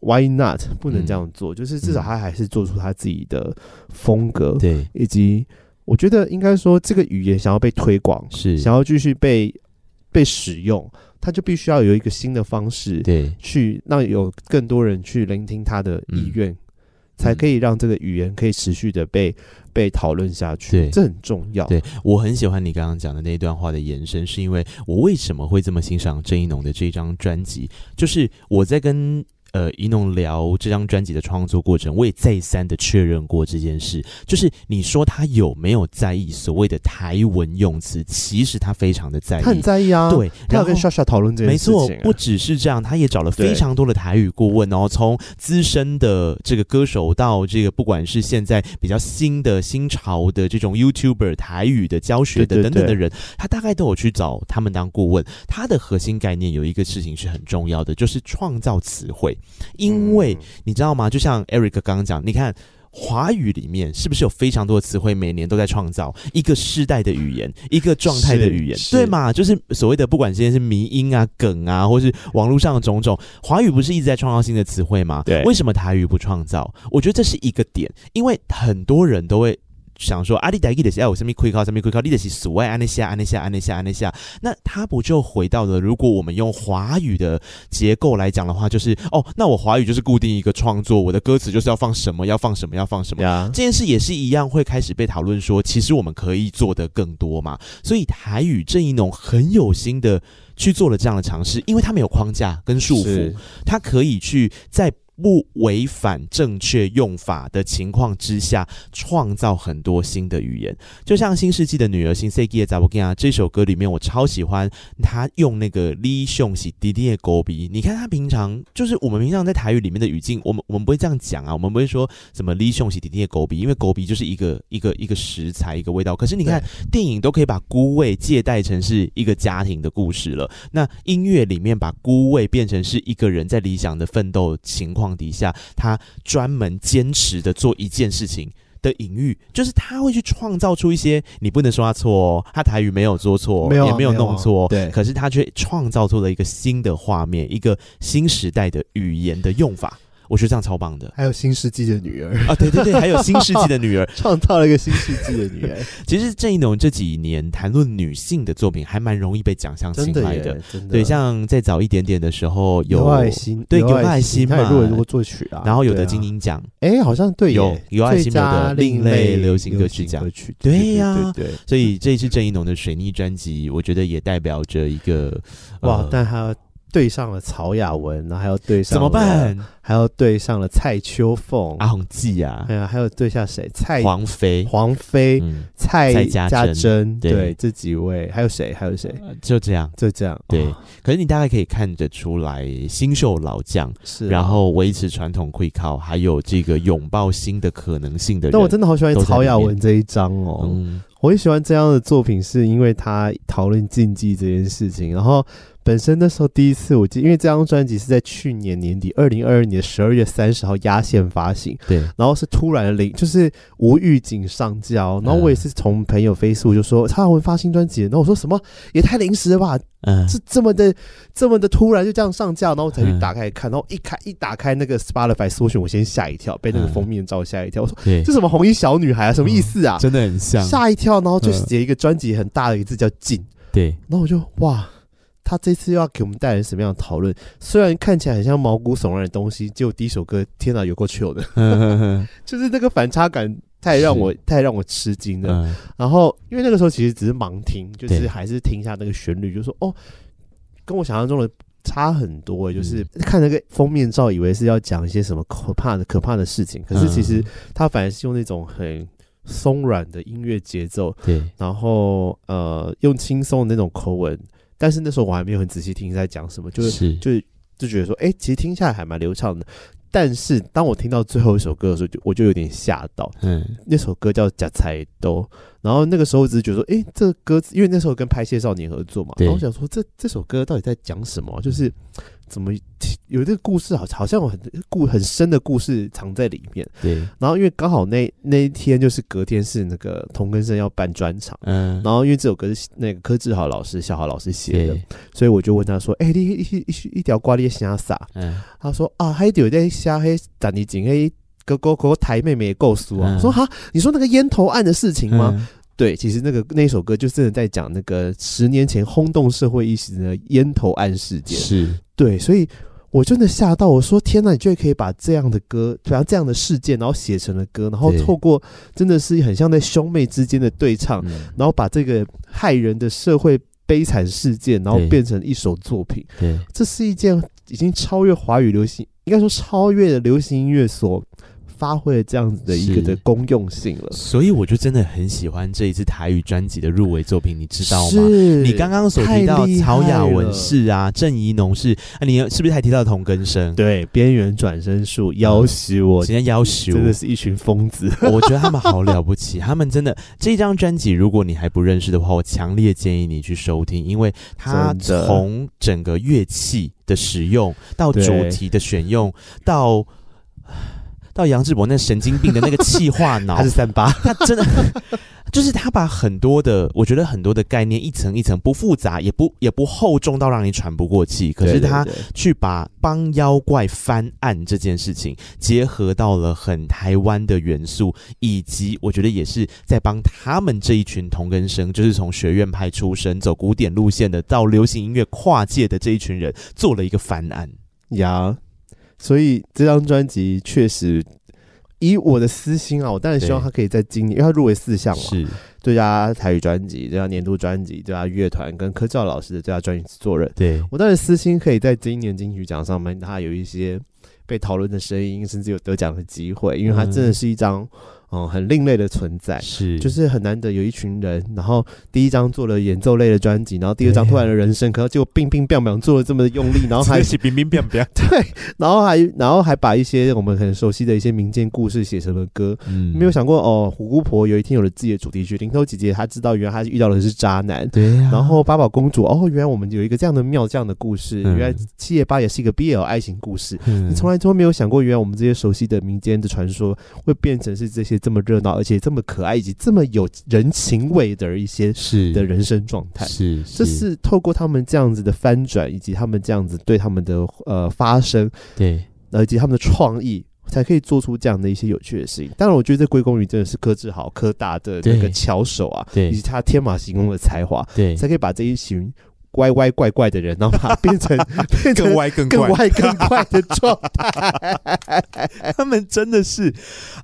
Why not 不能这样做？嗯、就是至少他还是做出他自己的风格，对，以及我觉得应该说，这个语言想要被推广，是。想要继续被被使用，他就必须要有一个新的方式，对，去让有更多人去聆听他的意愿。嗯才可以让这个语言可以持续的被被讨论下去，对，这很重要。对，我很喜欢你刚刚讲的那一段话的延伸，是因为我为什么会这么欣赏郑一农的这张专辑，就是我在跟。呃，一弄聊这张专辑的创作过程，我也再三的确认过这件事。就是你说他有没有在意所谓的台文用词？其实他非常的在意，他很在意啊。对，他要跟莎莎讨论这件事情。没错，不只是这样，他也找了非常多的台语顾问，然后从资深的这个歌手到这个不管是现在比较新的新潮的这种 YouTuber 台语的教学的等等的人，他大概都有去找他们当顾问。他的核心概念有一个事情是很重要的，就是创造词汇。因为你知道吗？就像 Eric 刚刚讲，你看华语里面是不是有非常多的词汇，每年都在创造一个世代的语言，一个状态的语言，对嘛？就是所谓的不管今天是迷音啊、梗啊，或是网络上的种种，华语不是一直在创造新的词汇吗？对，为什么台语不创造？我觉得这是一个点，因为很多人都会。想说阿里代记的是哎我什么亏靠什么亏靠，你的是所谓安内夏安内夏安内夏安内夏，那他不就回到了？如果我们用华语的结构来讲的话，就是哦，那我华语就是固定一个创作，我的歌词就是要放什么，要放什么，要放什么。这件事也是一样，会开始被讨论说，其实我们可以做的更多嘛。所以台语郑一农很有心的去做了这样的尝试，因为他没有框架跟束缚，他可以去在。不违反正确用法的情况之下，创造很多新的语言，就像《新世纪的女儿》新世纪的查某囝这首歌里面，我超喜欢他用那个李雄喜弟弟的狗鼻。你看他平常就是我们平常在台语里面的语境，我们我们不会这样讲啊，我们不会说什么李雄喜弟弟的狗鼻，因为狗鼻就是一个一个一个食材一个味道。可是你看电影都可以把孤味借代成是一个家庭的故事了，那音乐里面把孤味变成是一个人在理想的奋斗情况。底下，他专门坚持的做一件事情的隐喻，就是他会去创造出一些你不能说他错哦，他台语没有做错，没有也没有弄错，对，可是他却创造出了一个新的画面，一个新时代的语言的用法。我觉得这样超棒的，还有新世纪的女儿。啊，对对对，还有新世纪的女儿，创造了一个新世纪的女儿。其实郑宜农这几年谈论女性的作品，还蛮容易被奖项青睐的。对，像再早一点点的时候，有爱心，对，有爱心嘛，入围过作曲啊，然后有的金鹰奖，哎，好像对，有有爱心有的另类流行歌曲奖，对呀，对，所以这一次郑宜农的水逆专辑，我觉得也代表着一个哇，但他对上了曹雅文，然后还要对上怎么办？还要对上了蔡秋凤、阿红记啊，对啊，还有对下谁？蔡黄飞、黄飞、嗯、蔡家珍，对，对这几位，还有谁？还有谁？就这样，就这样。对，哦、可是你大概可以看得出来，新秀老将是、啊，然后维持传统会靠，还有这个拥抱新的可能性的人。但我真的好喜欢曹雅文这一张哦，嗯，我很喜欢这样的作品，是因为他讨论禁忌这件事情，然后。本身那时候第一次我记，因为这张专辑是在去年年底，二零二二年十二月三十号压线发行，对，然后是突然的临，就是无预警上架，然后我也是从朋友 Facebook 就说曹雅雯发新专辑，然后我说什么？也太临时了吧，嗯，是这么的这么的突然就这样上架，然后我才去打开看，然后一开一打开那个 Spotify 搜寻，我先吓一跳，被那个封面照吓一跳，我说这什么红衣小女孩啊，什么意思啊？真的很像，吓一跳，然后就写一个专辑很大的一个字叫禁，对，然后我就哇。他这次又要给我们带来什么样的讨论？虽然看起来很像毛骨悚然的东西，结果第一首歌，天哪，有够糗的，就是那个反差感太让我太让我吃惊了。嗯、然后，因为那个时候其实只是盲听，就是还是听一下那个旋律，就说哦，跟我想象中的差很多、欸。就是看那个封面照，以为是要讲一些什么可怕的、可怕的事情，可是其实他反而是用那种很松软的音乐节奏，对，然后呃，用轻松的那种口吻。但是那时候我还没有很仔细听在讲什么，就是，是就就觉得说，哎、欸，其实听下来还蛮流畅的。但是当我听到最后一首歌的时候，就我就有点吓到。嗯，那首歌叫《假才都》，然后那个时候我只是觉得说，哎、欸，这个歌，因为那时候跟拍谢少年合作嘛，然后我想说，这这首歌到底在讲什么？就是。怎么有这个故事？好，好像有很故很深的故事藏在里面。对，然后因为刚好那那一天就是隔天是那个童根生要办专场，嗯，然后因为这首歌是那个柯志豪老师、小豪老师写的，所以我就问他说：“哎、欸，你一一条瓜你想啥？”嗯，他说：“啊，还有在虾黑等你景黑哥哥哥台妹妹也够熟啊。嗯”说哈，你说那个烟头案的事情吗？嗯对，其实那个那首歌就真的在讲那个十年前轰动社会一时的烟头案事件。是对，所以我真的吓到，我说天哪，你居然可以把这样的歌，然后这样的事件，然后写成了歌，然后透过真的是很像在兄妹之间的对唱，然后把这个害人的社会悲惨事件，然后变成一首作品。对，这是一件已经超越华语流行，应该说超越了流行音乐所。发挥了这样子的一个的功用性了，所以我就真的很喜欢这一次台语专辑的入围作品，你知道吗？你刚刚所提到曹雅文是啊，郑怡农是啊，你是不是还提到童根生？对，边缘转身术要挟我，今天要挟我，真的是一群疯子。我觉得他们好了不起，他们真的这张专辑，如果你还不认识的话，我强烈建议你去收听，因为他从整个乐器的使用到主题的选用到。到杨智博那神经病的那个气化脑，他是三八，他真的 就是他把很多的，我觉得很多的概念一层一层不复杂，也不也不厚重到让你喘不过气，可是他去把帮妖怪翻案这件事情结合到了很台湾的元素，以及我觉得也是在帮他们这一群同根生，就是从学院派出身走古典路线的到流行音乐跨界的这一群人做了一个翻案。呀。所以这张专辑确实，以我的私心啊，我当然希望他可以在今年，因为他入围四项嘛，是最佳台语专辑、最佳年度专辑、最佳乐团跟柯照老师的最佳专辑制作人。对，我当然私心可以在今年金曲奖上面，他有一些被讨论的声音，甚至有得奖的机会，因为他真的是一张。哦，很另类的存在，是。就是很难得有一群人，然后第一张做了演奏类的专辑，然后第二张突然的人生，可就冰冰冰冰做了这么用力，然后还 是冰冰冰冰，对，然后还然后还把一些我们很熟悉的一些民间故事写成了歌，嗯，没有想过哦，虎姑婆有一天有了自己的主题曲，林头姐姐她知道原来她遇到的是渣男，对、啊，然后八宝公主哦，原来我们有一个这样的妙这样的故事，嗯、原来七夜八也是一个 BL 爱情故事，嗯、你从来都没有想过，原来我们这些熟悉的民间的传说会变成是这些这么热闹而且。这么可爱以及这么有人情味的一些是的人生状态，是，这是透过他们这样子的翻转，以及他们这样子对他们的呃发声，对，以及他们的创意，才可以做出这样的一些有趣的事情。当然，我觉得这归功于真的是柯志豪柯大的那个巧手啊，对，以及他天马行空的才华，对，才可以把这一群。歪歪怪怪的人，然后把它变成 变成更歪更更歪更怪的状态。他们真的是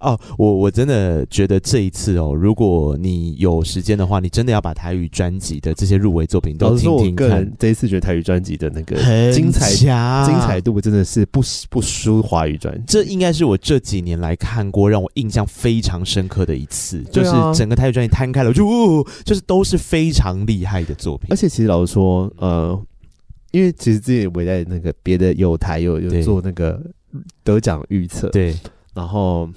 哦，我我真的觉得这一次哦，如果你有时间的话，你真的要把台语专辑的这些入围作品都听听看。我人这一次觉得台语专辑的那个精彩精彩度真的是不不输华语专辑。这应该是我这几年来看过让我印象非常深刻的一次，就是整个台语专辑摊开了，就、哦、就是都是非常厉害的作品。而且其实老实说。呃，因为其实之前我在那个别的有台有有做那个得奖预测，对，然后。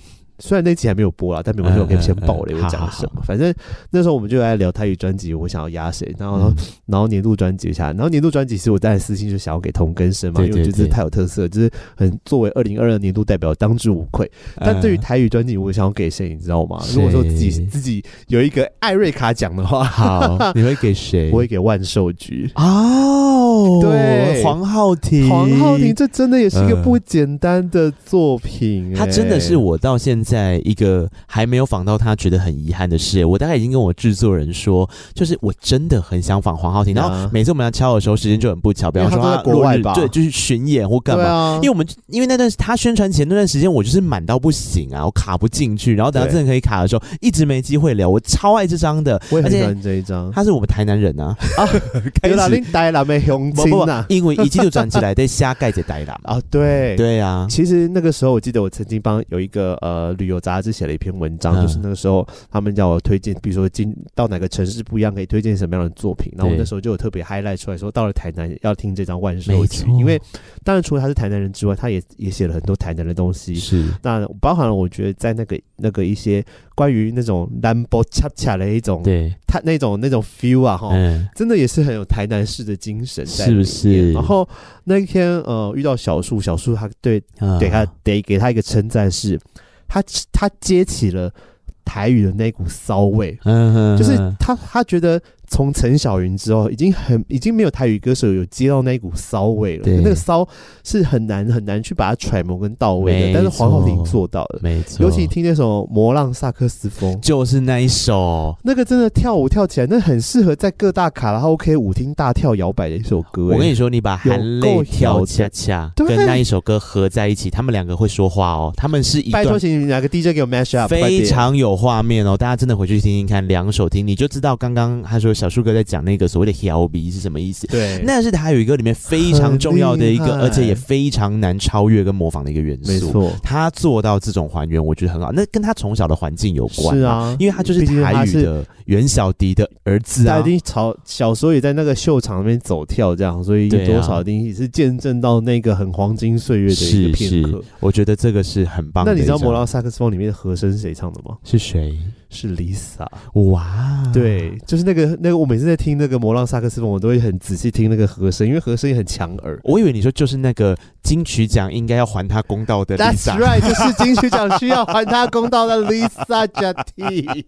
虽然那期还没有播啦，但没关系，我可以先爆雷，我讲什么。反正那时候我们就来聊台语专辑，我想要压谁，然后、嗯、然后年度专辑下来，然后年度专辑其实我当然私心就想要给同根生嘛，因为我觉得这太有特色，就是很作为二零二二年度代表当之无愧。但对于台语专辑，我想要给谁，你知道吗？如果说自己自己有一个艾瑞卡奖的话，好，你会给谁？我会给万寿菊哦，对，黄浩庭，黄浩庭，这真的也是一个不简单的作品、欸，他真的是我到现在。一个还没有访到他觉得很遗憾的事，我大概已经跟我制作人说，就是我真的很想访黄浩庭，然后每次我们要敲的时候，时间就很不巧，比方说他国外吧，对，就是巡演或干嘛，啊、因为我们因为那段他宣传前那段时间，我就是满到不行啊，我卡不进去，然后等到真的可以卡的时候，一直没机会聊。我超爱这张的，我也很喜欢这一张，他是我们台南人啊，啊，有哪里台南的乡亲啊？因为一季度转起来在瞎盖着台南啊，对。对啊，其实那个时候我记得我曾经帮有一个呃旅游杂志写了一。篇文章就是那个时候，他们叫我推荐，比如说今到哪个城市不一样，可以推荐什么样的作品。然后我那时候就有特别 highlight 出来说，到了台南要听这张万寿菊，因为当然除了他是台南人之外，他也也写了很多台南的东西。是，那包含了我觉得在那个那个一些关于那种兰博恰恰的一种，对，他那种那种 feel 啊，哈、嗯，真的也是很有台南式的精神在，是不是？然后那一天呃遇到小树，小树他对给他得给他一个称赞是，他他接起了。台语的那股骚味，嗯，就是他他觉得。从陈小云之后，已经很已经没有台语歌手有接到那一股骚味了。那个骚是很难很难去把它揣摩跟到位的，但是黄浩庭做到了。没错，尤其听那首《魔浪萨克斯风》，就是那一首，那个真的跳舞跳起来，那很适合在各大卡拉 OK 舞厅大跳摇摆的一首歌。我跟你说，你把含泪跳恰恰跟那一首歌合在一起，他们两个会说话哦。他们是一拜托，请哪个 DJ 给我 mash up，非常有画面哦。大家真的回去听听看，两首听你就知道。刚刚他说。小树哥在讲那个所谓的 “hiaobi” 是什么意思？对，那是台语歌里面非常重要的一个，而且也非常难超越跟模仿的一个元素。没错，他做到这种还原，我觉得很好。那跟他从小的环境有关，是啊，因为他就是台语的袁小迪的儿子啊，他一定小小时候也在那个秀场那边走跳，这样，所以多少一定也是见证到那个很黄金岁月的一个片刻。我觉得这个是很棒的。那你知道《魔拉萨克斯风》里面的和声是谁唱的吗？是谁？是 Lisa。哇，对，就是那个那个，我每次在听那个魔浪萨克斯风，我都会很仔细听那个和声，因为和声也很强耳。我以为你说就是那个金曲奖应该要还他公道的 Lisa。That's right，就是金曲奖需要还他公道的 Lisa Jati。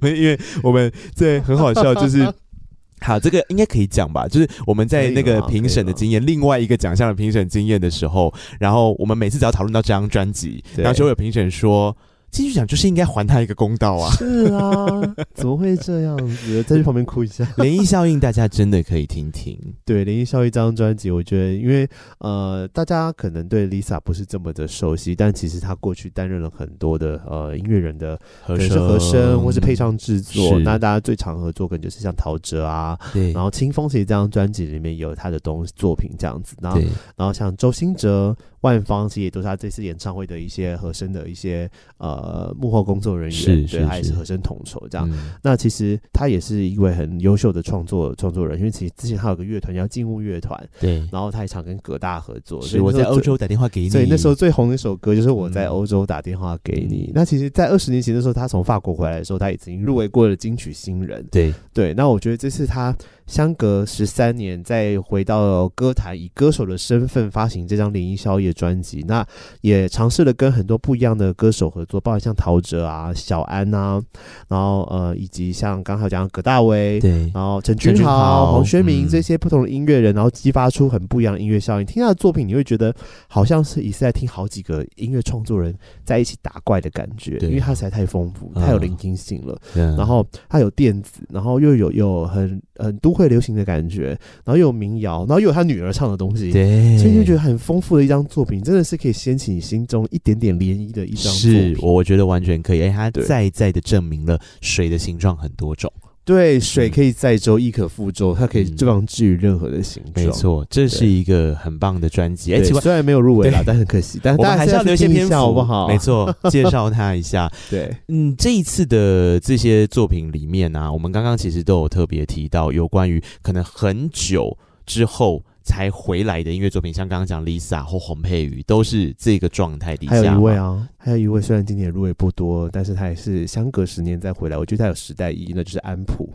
因为我们这很好笑，就是。好，这个应该可以讲吧？就是我们在那个评审的经验，另外一个奖项的评审经验的时候，然后我们每次只要讨论到这张专辑，然后就会有评审说。金曲奖就是应该还他一个公道啊！是啊，怎么会这样子？在这旁边哭一下。涟漪效应，大家真的可以听听。对，涟漪效应这张专辑，我觉得，因为呃，大家可能对 Lisa 不是这么的熟悉，但其实她过去担任了很多的呃音乐人的和声、和声或是配唱制作。那大家最常合作可能就是像陶喆啊，对。然后清风其实这张专辑里面有他的东西作品这样子。然后，然后像周兴哲。万方其实也都是他这次演唱会的一些和声的一些呃幕后工作人员，是对，他也是和声统筹这样。嗯、那其实他也是一位很优秀的创作创作人，因为其实之前他有个乐团叫静物乐团，对，然后他也常跟葛大合作。所以我在欧洲打电话给你，所以那时候最红的一首歌就是我在欧洲打电话给你。嗯、那其实，在二十年前的时候，他从法国回来的时候，他已经入围过了金曲新人。对对，那我觉得这次他。相隔十三年，再回到歌坛，以歌手的身份发行这张《涟漪效应》专辑，那也尝试了跟很多不一样的歌手合作，包括像陶喆啊、小安啊，然后呃，以及像刚才讲的葛大为，对，然后陈君豪、黄轩明这些不同的音乐人，嗯、然后激发出很不一样的音乐效应。听他的作品，你会觉得好像是也是在听好几个音乐创作人在一起打怪的感觉，因为他实在太丰富，太有聆听性了。嗯、然后他有电子，然后又有有很很都。会流行的感觉，然后又有民谣，然后又有他女儿唱的东西，对，所以就觉得很丰富的一张作品，真的是可以掀起你心中一点点涟漪的一张。是，我觉得完全可以，哎，他再再的证明了水的形状很多种。对，水可以载舟，亦可覆舟，它可以这样置于任何的形状。没错，这是一个很棒的专辑。哎，虽然没有入围啦，但很可惜。但是大家还是要留些篇幅，好不好？没错，介绍他一下。对，嗯，这一次的这些作品里面呢，我们刚刚其实都有特别提到有关于可能很久之后才回来的音乐作品，像刚刚讲 Lisa 或洪佩瑜，都是这个状态底下。还有一位啊，还有一位，虽然今年入围不多，但是他也是相隔十年再回来，我觉得他有时代意义，那就是安普。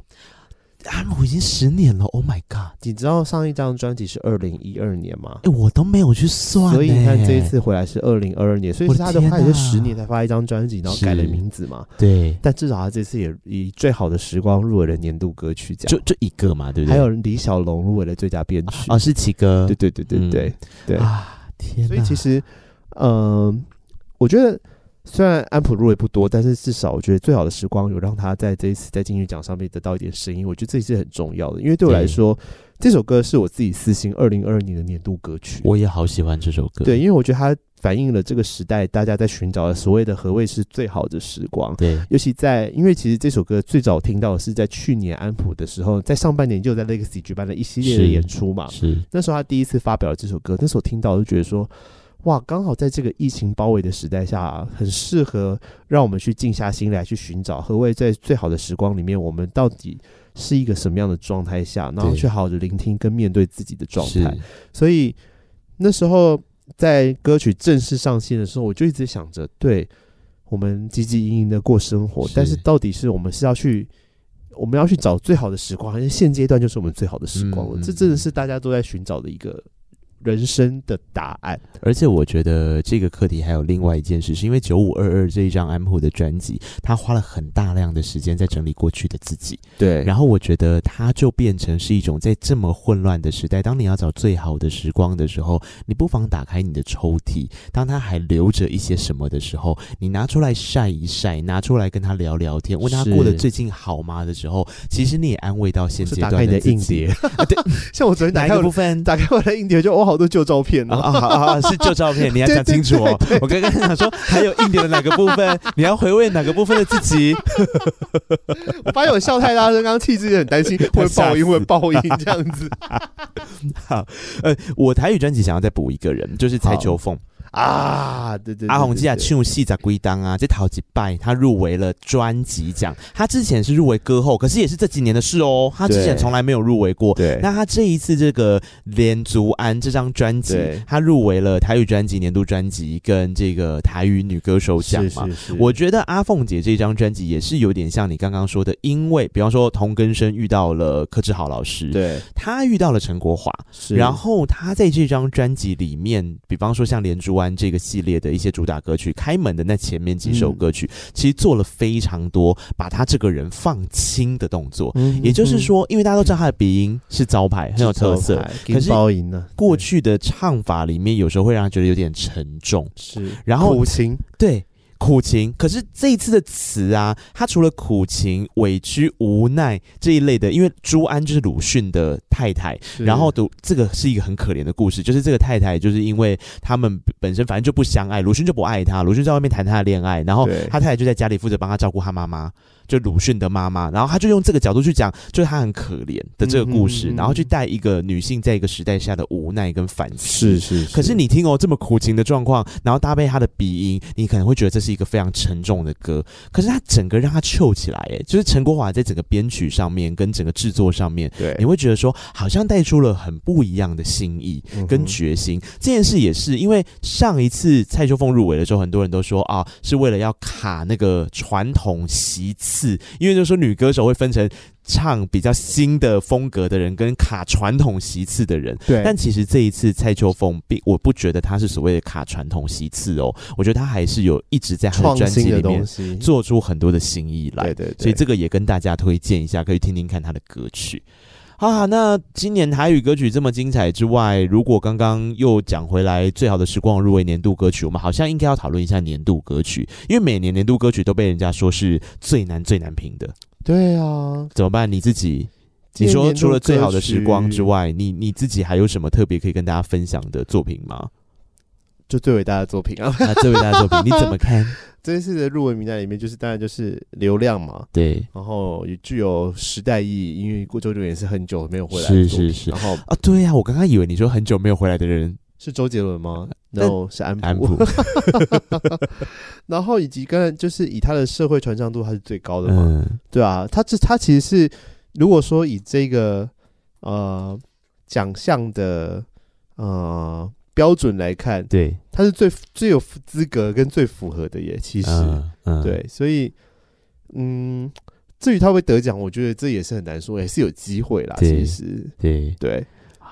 安普已经十年了，Oh my god！你知道上一张专辑是二零一二年吗？哎、欸，我都没有去算，所以你看这一次回来是二零二二年，所以他的话也是十年才发一张专辑，然后改了名字嘛。对，但至少他这次也以最好的时光入围了年度歌曲奖，就就一个嘛，对不对？还有李小龙入围了最佳编曲，哦，是齐哥，对对对对对、嗯、对啊！天，所以其实，嗯、呃，我觉得。虽然安普入围不多，但是至少我觉得最好的时光有让他在这一次在金曲奖上面得到一点声音，我觉得这是很重要的。因为对我来说，这首歌是我自己私心二零二二年的年度歌曲。我也好喜欢这首歌，对，因为我觉得它反映了这个时代大家在寻找的所谓的何谓是最好的时光。对，尤其在因为其实这首歌最早听到的是在去年安普的时候，在上半年就在 Legacy 举办了一系列的演出嘛。是，是那时候他第一次发表了这首歌，那时候听到就觉得说。哇，刚好在这个疫情包围的时代下，啊，很适合让我们去静下心来去寻找何谓在最好的时光里面，我们到底是一个什么样的状态下，然后去好好的聆听跟面对自己的状态。所以那时候在歌曲正式上线的时候，我就一直想着，对我们汲汲营营的过生活，但是到底是我们是要去，我们要去找最好的时光，还是现阶段就是我们最好的时光了？嗯、这真的是大家都在寻找的一个。人生的答案，而且我觉得这个课题还有另外一件事，是因为九五二二这一张安普的专辑，他花了很大量的时间在整理过去的自己。对，然后我觉得他就变成是一种在这么混乱的时代，当你要找最好的时光的时候，你不妨打开你的抽屉，当他还留着一些什么的时候，你拿出来晒一晒，拿出来跟他聊聊天，问他过得最近好吗的时候，其实你也安慰到现阶段的硬碟。啊、对，像我昨天打开部分，打开我的硬碟就哇。好多旧照片啊啊啊！是旧照片，你要讲清楚哦。我刚刚想说，还有硬点的哪个部分？你要回味哪个部分的自己？我发现我笑太大声，刚刚气质也很担心 会爆音，会爆音这样子。好，呃，我台语专辑想要再补一个人，就是蔡秋凤。啊，对对，阿红姐啊，唱戏在归档啊，这陶吉拜他入围了专辑奖。他之前是入围歌后，可是也是这几年的事哦。他之前从来没有入围过。对，那他这一次这个《连足安》这张专辑，他入围了台语专辑年度专辑跟这个台语女歌手奖嘛。是是是，我觉得阿凤姐这张专辑也是有点像你刚刚说的，因为比方说童根生遇到了柯志豪老师，对，他遇到了陈国华，然后他在这张专辑里面，比方说像《连竹湾》这个系列的一些主打歌曲，开门的那前面几首歌曲，嗯、其实做了非常多把他这个人放轻的动作。嗯、也就是说，因为大家都知道他的鼻音是招牌，很有特色，可是过去的唱法里面有时候会让他觉得有点沉重，是，然后苦情，对。苦情，可是这一次的词啊，他除了苦情、委屈、无奈这一类的，因为朱安就是鲁迅的太太，然后读这个是一个很可怜的故事，就是这个太太就是因为他们本身反正就不相爱，鲁迅就不爱她，鲁迅在外面谈他的恋爱，然后他太太就在家里负责帮他照顾他妈妈。就鲁迅的妈妈，然后他就用这个角度去讲，就是他很可怜的这个故事，嗯嗯嗯、然后去带一个女性在一个时代下的无奈跟反思。是是是。可是你听哦，这么苦情的状况，然后搭配他的鼻音，你可能会觉得这是一个非常沉重的歌。可是他整个让他秀起来，哎，就是陈国华在整个编曲上面跟整个制作上面，对，你会觉得说好像带出了很不一样的心意跟决心。嗯、这件事也是因为上一次蔡秋凤入围的时候，很多人都说啊，是为了要卡那个传统席次，因为就是说。女歌手会分成唱比较新的风格的人跟卡传统席次的人，对。但其实这一次蔡秋凤并我不觉得她是所谓的卡传统席次哦，我觉得她还是有一直在她的专辑里面做出很多的新意来，对对对。所以这个也跟大家推荐一下，可以听听看她的歌曲。啊，那今年台语歌曲这么精彩之外，如果刚刚又讲回来，最好的时光入围年度歌曲，我们好像应该要讨论一下年度歌曲，因为每年年度歌曲都被人家说是最难最难评的。对啊，怎么办？你自己，你说除了最好的时光之外，你你自己还有什么特别可以跟大家分享的作品吗？就最伟大的作品 啊！啊最伟大的作品，你怎么看？这一次的入围名单里面，就是当然就是流量嘛，对，然后也具有时代意义，因为过周杰伦也是很久没有回来，是是是。然后啊，对呀、啊，我刚刚以为你说很久没有回来的人是周杰伦吗？No，是安安普。然后以及刚才就是以他的社会传唱度，他是最高的嘛，嗯、对啊，他这他其实是如果说以这个呃奖项的呃。标准来看，对，他是最最有资格跟最符合的耶。其实，嗯嗯、对，所以，嗯，至于他会得奖，我觉得这也是很难说，也是有机会啦。其实，对对。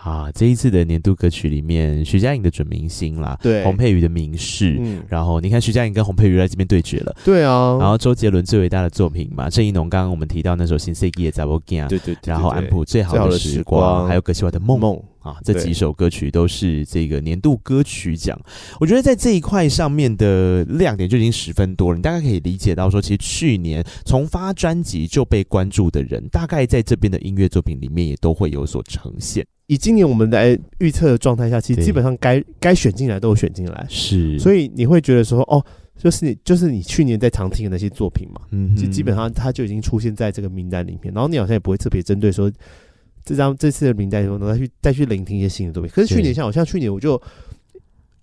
对啊，这一次的年度歌曲里面，徐佳莹的准明星啦，对，洪佩瑜的明示，嗯，然后你看徐佳莹跟洪佩瑜在这边对决了，对啊，然后周杰伦最伟大的作品嘛，郑一农刚刚我们提到那首《新世纪的查某囝》，对对，对，对，然后安普最好的时光，还有葛西华的梦梦。啊，这几首歌曲都是这个年度歌曲奖。我觉得在这一块上面的亮点就已经十分多了，你大概可以理解到说，其实去年从发专辑就被关注的人，大概在这边的音乐作品里面也都会有所呈现。以今年我们来预测的状态下，其实基本上该该选进来都有选进来，是，所以你会觉得说，哦，就是你就是你去年在常听的那些作品嘛，嗯，就基本上它就已经出现在这个名单里面，然后你好像也不会特别针对说这张这次的名单中再去再去聆听一些新的作品。可是去年像好像去年我就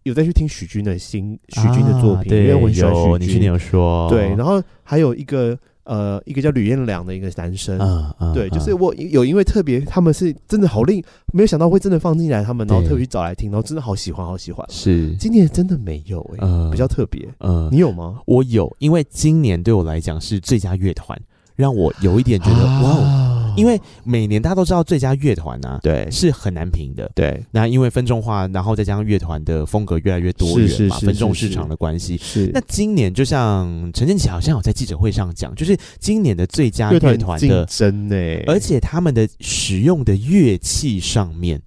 有再去听许君的新许君的作品，啊、因为我喜欢许君，你去年有说，对，然后还有一个。呃，一个叫吕彦良的一个男生，嗯嗯、对，就是我有因为特别，他们是真的好令，没有想到会真的放进来，他们然后特别去找来听，然后真的好喜欢，好喜欢。是，今年真的没有哎、欸，嗯、比较特别。嗯，你有吗？我有，因为今年对我来讲是最佳乐团，让我有一点觉得、啊、哇哦。因为每年大家都知道最佳乐团啊，对，是很难评的。对，那因为分众化，然后再加上乐团的风格越来越多元嘛，分众市场的关系。是。那今年就像陈建奇好像有在记者会上讲，就是今年的最佳乐团的竞争呢，而且他们的使用的乐器上面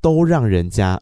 都让人家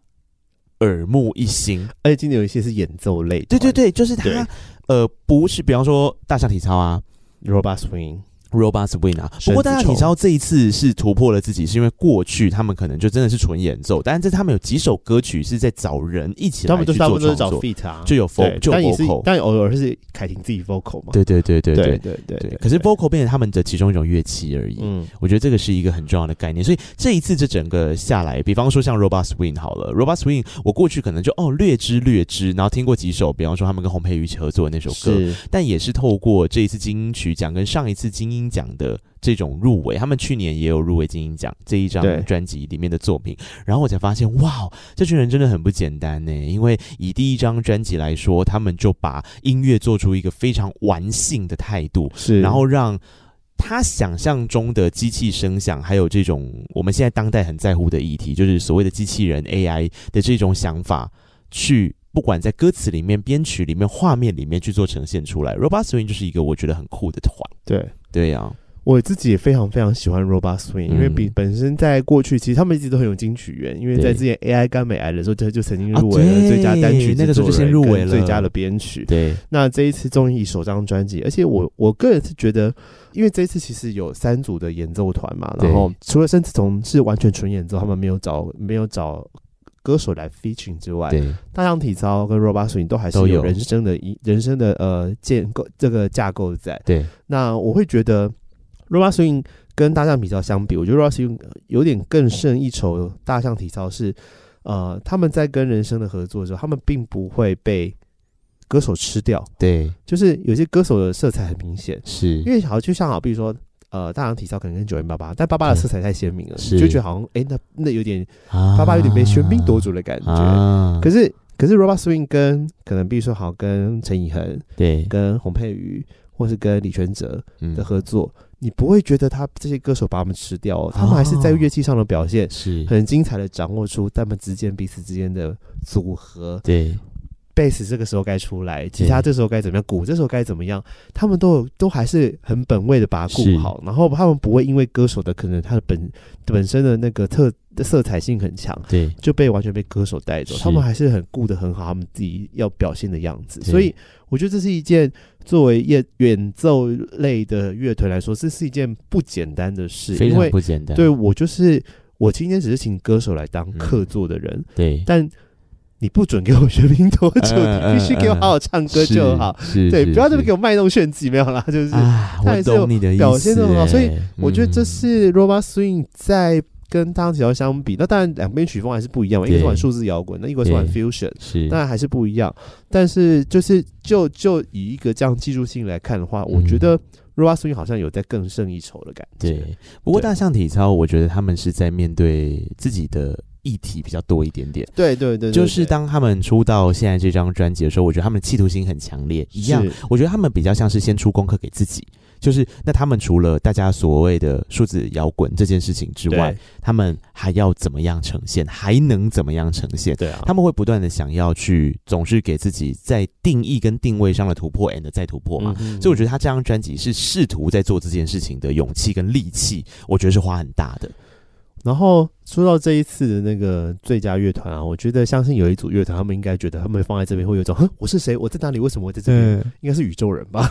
耳目一新，而且今年有一些是演奏类。对对对，就是他呃，不是，比方说大象体操啊，Robot Swing。Robot Swing 啊，不过大家你知道这一次是突破了自己，是因为过去他们可能就真的是纯演奏，但是他们有几首歌曲是在找人一起来去做创作，他们都是找 feat 啊，就有 vocal，就有 vocal，但偶尔是凯婷自己 vocal 嘛，对对对对对对对对。可是 vocal 变成他们的其中一种乐器而已，嗯，我觉得这个是一个很重要的概念。所以这一次这整个下来，比方说像 robustwing 好了 robustwing 我过去可能就哦略知略知，然后听过几首，比方说他们跟洪佩瑜一起合作的那首歌，但也是透过这一次金音曲奖跟上一次金音奖的。这种入围，他们去年也有入围金音奖这一张专辑里面的作品，然后我才发现，哇，这群人真的很不简单呢。因为以第一张专辑来说，他们就把音乐做出一个非常玩性的态度，是，然后让他想象中的机器声响，还有这种我们现在当代很在乎的议题，就是所谓的机器人 AI 的这种想法，去不管在歌词里面、编曲里面、画面里面去做呈现出来。Robot Swing 就是一个我觉得很酷的团，对，对呀、啊。我自己也非常非常喜欢 Robot Swing，、嗯、因为比本身在过去，其实他们一直都很有金曲缘。因为在之前 AI 干美来的时候，他就曾经入围了最佳单曲，那个时候就先入围了最佳的编曲。对，那这一次终于以首张专辑，而且我我个人是觉得，因为这一次其实有三组的演奏团嘛，然后除了申子彤是完全纯演奏，他们没有找没有找歌手来 featuring 之外，对，大象体操跟 Robot Swing 都还是有人生的一人生的呃建构这个架构在。对，那我会觉得。Robot Swing 跟大象体操相比，我觉得 Robot Swing 有点更胜一筹。大象体操是，呃，他们在跟人生的合作的时候，他们并不会被歌手吃掉。对，就是有些歌手的色彩很明显，是因为好像就像好，比如说，呃，大象体操可能跟九零八八但八八的色彩太鲜明了，你就觉得好像，哎、欸，那那有点八八有点被喧宾夺主的感觉。啊、可是，可是 Robot Swing 跟可能比如说好跟陈以恒，对，跟洪佩瑜，或是跟李全哲的合作。嗯你不会觉得他这些歌手把我们吃掉，哦，他们还是在乐器上的表现是很精彩的，掌握出他们之间彼此之间的组合。对，贝斯这个时候该出来，吉他这时候该怎么样，鼓这时候该怎么样，他们都有都还是很本位的把它顾好，然后他们不会因为歌手的可能他的本本身的那个特。色彩性很强，对，就被完全被歌手带走。他们还是很顾得很好，他们自己要表现的样子。所以我觉得这是一件作为演演奏类的乐团来说，这是一件不简单的事，非常不简单。对，我就是我今天只是请歌手来当客座的人，嗯、对。但你不准给我喧宾夺主，你必须给我好好唱歌就好。对，不要这么给我卖弄炫技，没有啦，就是。啊，我懂你的意思。表现的很好，所以我觉得这是 Robot Swing 在。跟大象体操相比，那当然两边曲风还是不一样嘛。一个是玩数字摇滚，那一个是玩 fusion，是当然还是不一样。但是就是就就以一个这样技术性来看的话，嗯、我觉得 Robot Swing 好像有在更胜一筹的感觉。对，不过大象体操，我觉得他们是在面对自己的议题比较多一点点。对对对，对，就是当他们出到现在这张专辑的时候，我觉得他们的企图心很强烈。一样，我觉得他们比较像是先出功课给自己。就是那他们除了大家所谓的数字摇滚这件事情之外，他们还要怎么样呈现？还能怎么样呈现？对啊，他们会不断的想要去，总是给自己在定义跟定位上的突破，and 再突破嘛。嗯嗯，所以我觉得他这张专辑是试图在做这件事情的勇气跟力气，我觉得是花很大的。然后说到这一次的那个最佳乐团啊，我觉得相信有一组乐团，他们应该觉得他们放在这边会有一种，哼，我是谁？我在哪里？为什么会在这边？应该是宇宙人吧。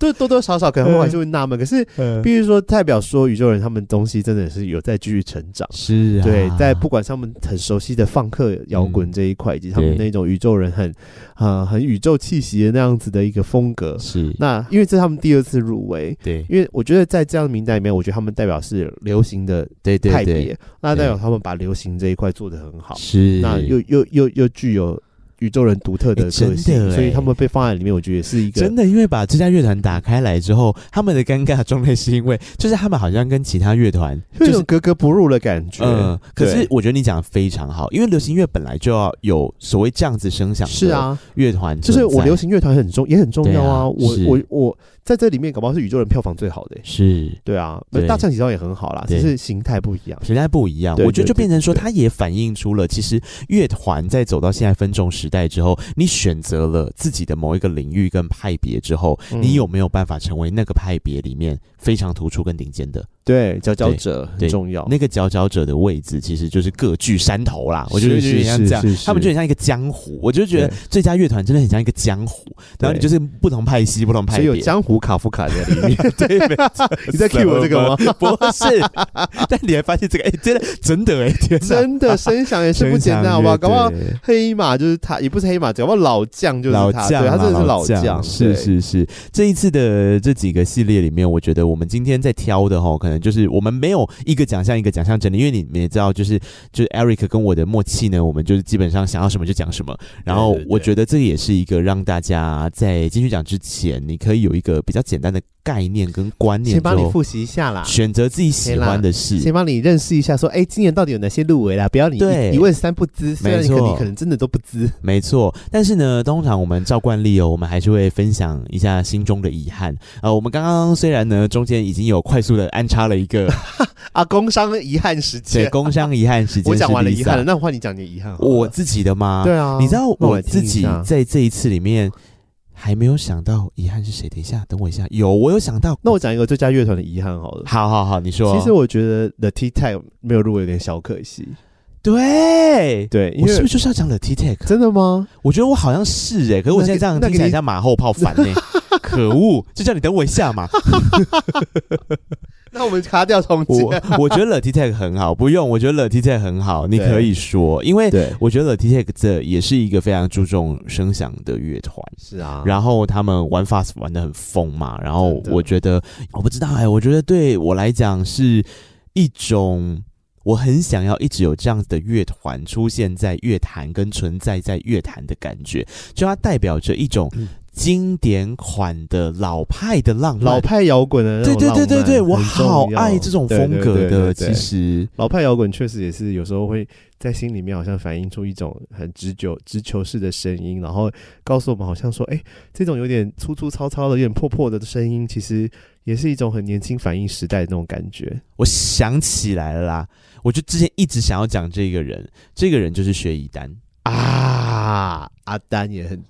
都多多少少可能我还是会纳闷，可是必须说代表说宇宙人他们东西真的是有在继续成长，是啊，对，在不管他们很熟悉的放克摇滚这一块，以及他们那种宇宙人很啊很宇宙气息的那样子的一个风格，是。那因为这是他们第二次入围，对，因为我觉得在这样的名单里面，我觉得他们代表是流行的派别，那代表他们把流行这一块做得很好，是。那又又又又具有。宇宙人独特的个性，欸欸、所以他们被放在里面，我觉得也是一个真的。因为把这家乐团打开来之后，他们的尴尬状态是因为，就是他们好像跟其他乐团就是格格不入的感觉。嗯，可是我觉得你讲的非常好，因为流行乐本来就要有所谓这样子声响。是啊，乐团就是我流行乐团很重也很重要啊。啊我我我在这里面搞不好是宇宙人票房最好的、欸。是，对啊，大象体操也很好啦，只是形态不一样，形态不一样。我觉得就变成说，它也反映出了其实乐团在走到现在分众时代之后，你。选择了自己的某一个领域跟派别之后，嗯、你有没有办法成为那个派别里面非常突出跟顶尖的？对，佼佼者很重要。那个佼佼者的位置，其实就是各据山头啦。我觉得就很像这样，他们就很像一个江湖。我就觉得最佳乐团真的很像一个江湖，然后你就是不同派系、不同派别，有江湖湖卡夫卡在里面。对，你在 cue 我这个吗？不是，但你还发现这个，哎、欸，真的真的哎、欸，天，真的声响也是不简单，好不好？搞不好黑马就是他，也不是黑马，搞不好老将就是他，老将，对，他真的是老将。是是是，这一次的这几个系列里面，我觉得我们今天在挑的哈，可能就是我们没有一个奖项一个奖项整理，因为你们也知道，就是就是 Eric 跟我的默契呢，我们就是基本上想要什么就讲什么。然后我觉得这也是一个让大家在金曲奖之前，你可以有一个比较简单的概念跟观念，先帮你复习一下啦，选择自己喜欢的事，先帮你认识一下，说，哎，今年到底有哪些入围啦？不要你一问三不知，虽然你可能真的都不知，没错。但是呢，通常我们照惯例哦，我们还是会分享一下心中的遗憾。呃，我们刚刚虽然呢中间已经有快速的安插了一个 啊工商遗憾时间，对，工商遗憾时间，我讲完了遗憾了，那换你讲你遗憾，我自己的吗？对啊，你知道我自己在这一次里面。还没有想到遗憾是谁？等一下，等我一下。有，我有想到。那我讲一个最佳乐团的遗憾好了。好好好，你说。其实我觉得 The Tac 没有入围有点小可惜。对对，我是不是就是要讲 The Tac？真的吗？我觉得我好像是哎、欸，可是我现在这样听起来像马后炮烦呢、欸。可恶！就叫你等我一下嘛。那我们卡掉重接。我我觉得 Tic Tac 很好，不用。我觉得 Tic Tac 很好，你可以说，因为我觉得 Tic Tac 这也是一个非常注重声响的乐团。是啊，然后他们玩 fast 玩的很疯嘛，然后我觉得我不知道哎、欸，我觉得对我来讲是一种我很想要一直有这样子的乐团出现在乐坛跟存在在乐坛的感觉，就它代表着一种。嗯经典款的老派的浪漫，老派摇滚的，对对对对对，我好爱这种风格的。其实老派摇滚确实也是有时候会在心里面好像反映出一种很直球直球式的声音，然后告诉我们好像说，哎、欸，这种有点粗粗糙糙的、有点破破的声音，其实也是一种很年轻反映时代的那种感觉。我想起来了啦，我就之前一直想要讲这个人，这个人就是薛逸丹啊，阿丹也很。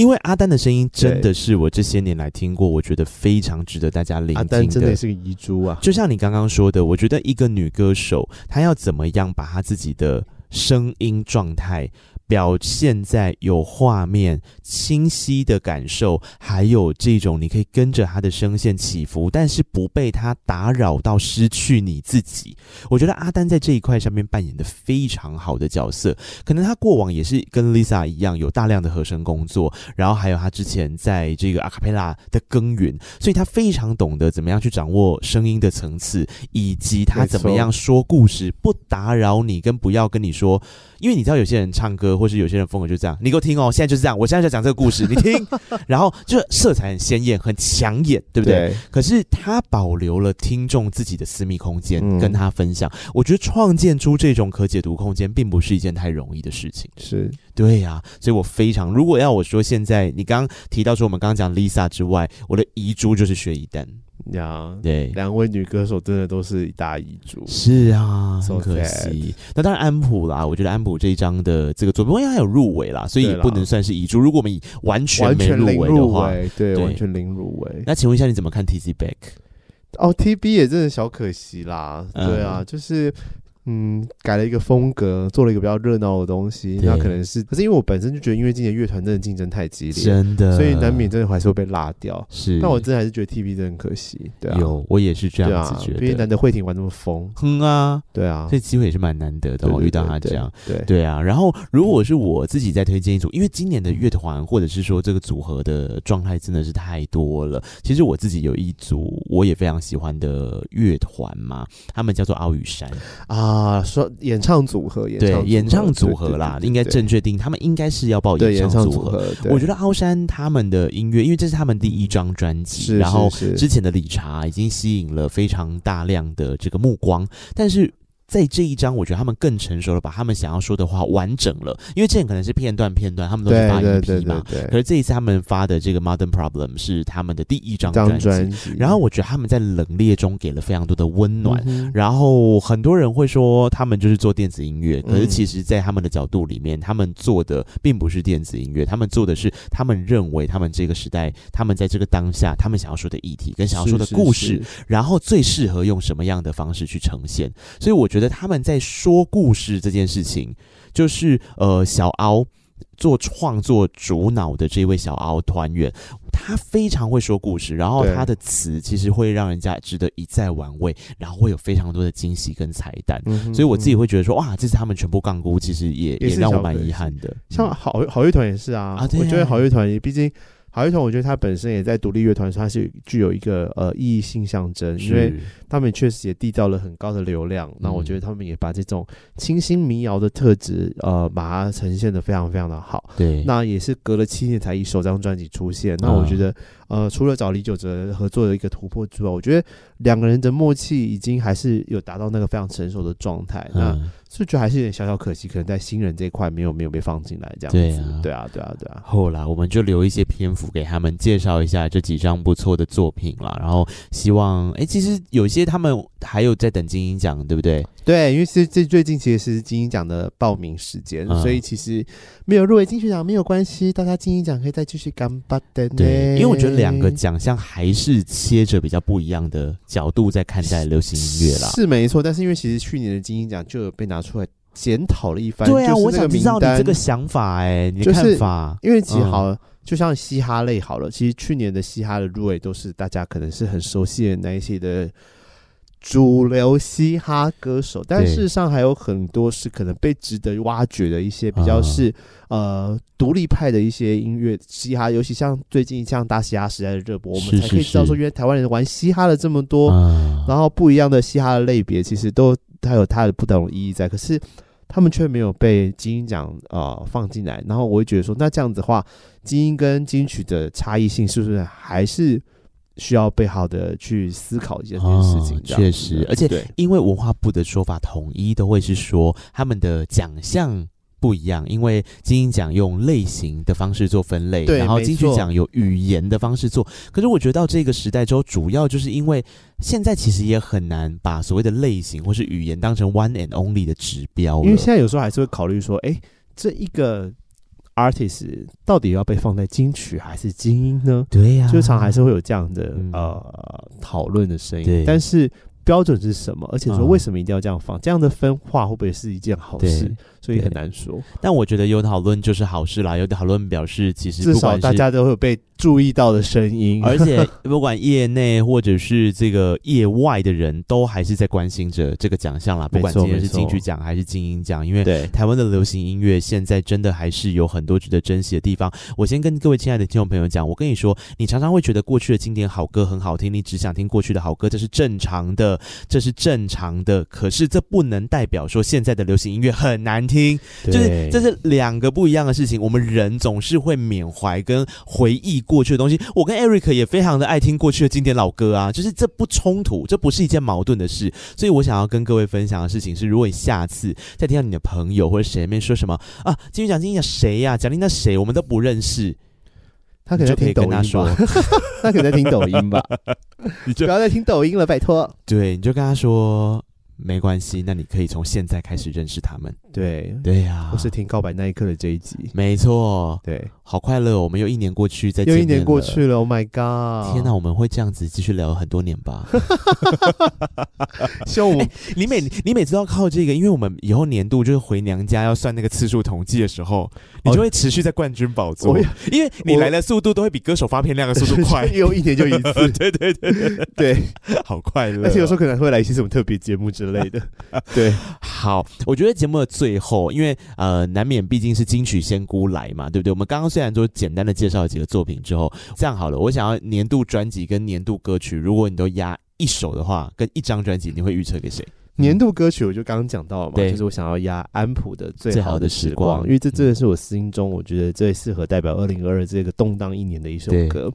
因为阿丹的声音真的是我这些年来听过，我觉得非常值得大家聆听的。阿丹真的是个遗珠啊！就像你刚刚说的，我觉得一个女歌手她要怎么样把她自己的声音状态。表现在有画面、清晰的感受，还有这种你可以跟着他的声线起伏，但是不被他打扰到失去你自己。我觉得阿丹在这一块上面扮演的非常好的角色。可能他过往也是跟 Lisa 一样，有大量的和声工作，然后还有他之前在这个阿卡贝拉的耕耘，所以他非常懂得怎么样去掌握声音的层次，以及他怎么样说故事，不打扰你，跟不要跟你说，因为你知道有些人唱歌。或是有些人风格就这样，你给我听哦，现在就是这样，我现在就讲这个故事，你听，然后就色彩很鲜艳，很抢眼，对不对？对。可是他保留了听众自己的私密空间，嗯，跟他分享。我觉得创建出这种可解读空间，并不是一件太容易的事情。是对呀，啊，所以我非常，如果要我说，现在你刚刚提到说，我们刚刚讲 Lisa 之外，我的遗珠就是薛逸丹。呀，对，两位女歌手真的都是一大遗珠。是啊，很可惜。那当然安普啦，我觉得安普这一张的这个作品，因为还有入围啦，所以也不能算是遗珠。如果我们以完全没入围的话，对，对，完全零入围。那请问一下，你怎么看 Tizzy Bac？哦，TB 也真的小可惜啦。嗯、对啊，就是。嗯，改了一个风格，做了一个比较热闹的东西，那可能是，可是因为我本身就觉得，因为今年乐团真的竞争太激烈，真的，所以难免真的还是会被拉掉。是，但我真的还是觉得 TB 真的很可惜。对啊，有，我也是这样子觉得。因为难得慧婷玩那么疯，哼啊，对啊，这机会也是蛮难得的。我遇到他这样，对对啊。然后，如果是我自己在推荐一组，因为今年的乐团或者是说这个组合的状态真的是太多了。其实我自己有一组我也非常喜欢的乐团嘛，他们叫做奥羽山啊，说。演唱组合，对，演唱组合啦，应该正确定，他们应该是要报演唱组合。组合我觉得奥山他们的音乐，因为这是他们第一张专辑，然后之前的理查已经吸引了非常大量的这个目光，但是。在这一张，我觉得他们更成熟了，把他们想要说的话完整了。因为之前可能是片段片段，他们都是发一批嘛。可是这一次他们发的这个 Modern Problem 是他们的第一张专辑。然后我觉得他们在冷冽中给了非常多的温暖。嗯、然后很多人会说他们就是做电子音乐，可是其实，在他们的角度里面，他们做的并不是电子音乐，他们做的是他们认为他们这个时代，他们在这个当下，他们想要说的议题跟想要说的故事，是是是然后最适合用什么样的方式去呈现。所以我觉得。觉得他们在说故事这件事情，就是呃，小敖做创作主脑的这位小敖团员，他非常会说故事，然后他的词其实会让人家值得一再玩味，然后会有非常多的惊喜跟彩蛋，嗯、所以我自己会觉得说，哇，这次他们全部杠估，其实也也，也让我蛮遗憾的。像好好乐团也是啊，啊啊，我觉得好乐团毕竟。好乐团，我觉得他本身也在独立乐团，他是具有一个呃意义性象征，因为他们确实也缔造了很高的流量。那我觉得他们也把这种清新民谣的特质，呃，把它呈现的非常非常的好。对，那也是隔了七年才以首张专辑出现。那我觉得，呃，除了找李玖哲合作的一个突破之外，我觉得两个人的默契已经还是有达到那个非常成熟的状态。那是觉得还是有点小小可惜，可能在新人这一块没有没有被放进来这样子。对啊，对啊，对啊，对啊。后来我们就留一些篇幅给他们介绍一下这几张不错的作品啦，然后希望哎、欸，其实有些他们还有在等金鹰奖，对不对？对，因为是这最近其实是金鹰奖的报名时间，嗯、所以其实没有入围金曲奖没有关系，大家金鹰奖可以再继续干巴的。对，因为我觉得两个奖项还是切着比较不一样的角度在看待流行音乐啦。是没错，但是因为其实去年的金鹰奖就有被拿出来检讨了一番，对啊，就是、我想知道你这个想法、欸，哎，你的看法，就是、因为其实好、嗯，就像嘻哈类好了，其实去年的嘻哈的入围都是大家可能是很熟悉的那一些的主流嘻哈歌手，但事实上还有很多是可能被值得挖掘的一些比较是、嗯、呃独立派的一些音乐嘻哈，尤其像最近像大嘻哈时代的热播，我们才可以知道说，原来台湾人玩嘻哈了这么多，嗯、然后不一样的嘻哈的类别，其实都。它有它的不同的意义在，可是他们却没有被金鹰奖呃放进来。然后我会觉得说，那这样子的话，金鹰跟金曲的差异性是不是还是需要被好的去思考一件事情？确、哦、实，而且因为文化部的说法统一都会是说他们的奖项。不一样，因为金鹰奖用类型的方式做分类，然后金曲奖有语言的方式做。可是我觉得到这个时代之后，主要就是因为现在其实也很难把所谓的类型或是语言当成 one and only 的指标。因为现在有时候还是会考虑说，哎，这一个 artist 到底要被放在金曲还是精英呢？对呀、啊，就常还是会有这样的、嗯、呃讨论的声音。但是标准是什么？而且说为什么一定要这样放？嗯、这样的分化会不会是一件好事？所以很难说，但我觉得有讨论就是好事啦。有讨论表示，其实至少大家都会有被注意到的声音，而且 不管业内或者是这个业外的人都还是在关心着这个奖项啦。不管今天是金曲奖还是金鹰奖，因为台湾的流行音乐现在真的还是有很多值得珍惜的地方。我先跟各位亲爱的听众朋友讲，我跟你说，你常常会觉得过去的经典好歌很好听，你只想听过去的好歌，这是正常的，这是正常的。可是这不能代表说现在的流行音乐很难听，就是。这是两个不一样的事情。我们人总是会缅怀跟回忆过去的东西。我跟 Eric 也非常的爱听过去的经典老歌啊，就是这不冲突，这不是一件矛盾的事。所以我想要跟各位分享的事情是，如果你下次再听到你的朋友或者谁面说什么啊，金曲奖金曲奖谁呀？奖励那谁我们都不认识，他可能可以跟他说，他可能在听抖音吧，你就不要再听抖音了，拜托。对，你就跟他说。没关系，那你可以从现在开始认识他们。对对呀、啊，我是听告白那一刻的这一集。没错，对，好快乐，我们又一年过去，再见又一年过去了。Oh my god！天哪，我们会这样子继续聊很多年吧？希望我、欸，你每你每次都要靠这个，因为我们以后年度就是回娘家要算那个次数统计的时候，你就会持续在冠军宝座，因为你来的速度都会比歌手发片量的速度快，又一年就一次。对对对对，对好快乐，而且有时候可能会来一些什么特别节目之类的。对，好，我觉得节目的最后，因为呃，难免毕竟是金曲仙姑来嘛，对不对？我们刚刚虽然说简单的介绍了几个作品之后，这样好了，我想要年度专辑跟年度歌曲，如果你都压一首的话，跟一张专辑，你会预测给谁？年度歌曲我就刚刚讲到了嘛，就是我想要压安普的最好的时光，因为这真的是我心中我觉得最适合代表二零二二这个动荡一年的一首歌。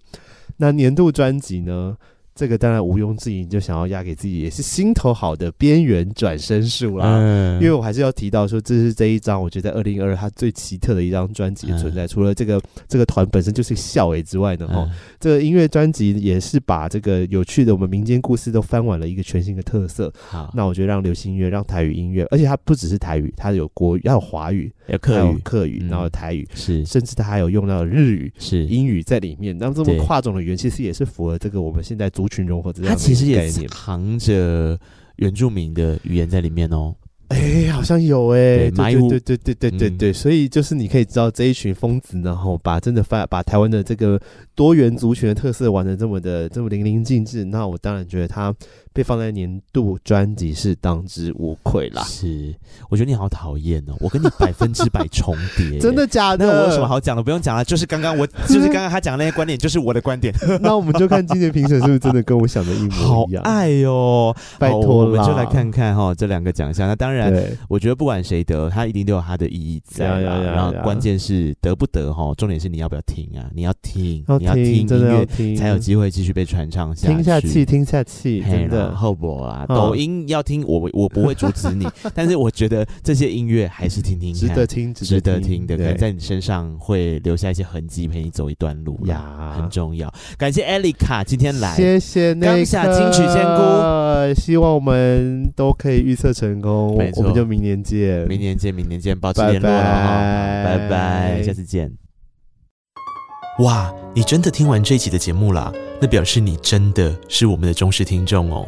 那年度专辑呢？这个当然毋庸置疑，就想要压给自己，也是心头好的边缘转身术啦。嗯，因为我还是要提到说，这是这一张我觉得在二零二二它最奇特的一张专辑的存在。嗯、除了这个这个团本身就是笑诶之外呢，哈、嗯，这个音乐专辑也是把这个有趣的我们民间故事都翻完了一个全新的特色。好，那我觉得让流行音乐，让台语音乐，而且它不只是台语，它有国语，还有华语，有客语，客语，然后台语是，甚至它还有用到日语是英语在里面。那么这么跨种的语言，其实也是符合这个我们现在族群融合这样的概念。它其实也藏着原住民的语言在里面哦。哎、欸，好像有哎、欸，对，对对对对对对所以就是你可以知道这一群疯子，然后把真的发把台湾的这个多元族群的特色玩的这么的这么淋漓尽致，那我当然觉得他被放在年度专辑是当之无愧啦。是，我觉得你好讨厌哦，我跟你百分之百重叠，真的假的？那我有什么好讲的？不用讲了，就是刚刚我 就是刚刚他讲的那些观点，就是我的观点。那我们就看今年评审是不是真的跟我想的一模一样？爱哟、哦，拜托，我们就来看看哈这两个奖项。那当然。对，我觉得不管谁得，他一定都有他的意义在。然后关键是得不得哈，重点是你要不要听啊？你要听，要你要听音乐，才有机会继续被传唱下去。听下去，听下去，真的。后博啊，抖音要听，我我不会阻止你，但是我觉得这些音乐还是听听看，值得听，值得听的，可能在你身上会留下一些痕迹，陪你走一段路呀，很重要。感谢艾丽卡今天来，谢谢。刚下金曲仙姑，希望我们都可以预测成功。我们就明年见，明年见，明年见，保持联络拜拜，下次见。哇，你真的听完这一期的节目啦？那表示你真的是我们的忠实听众哦，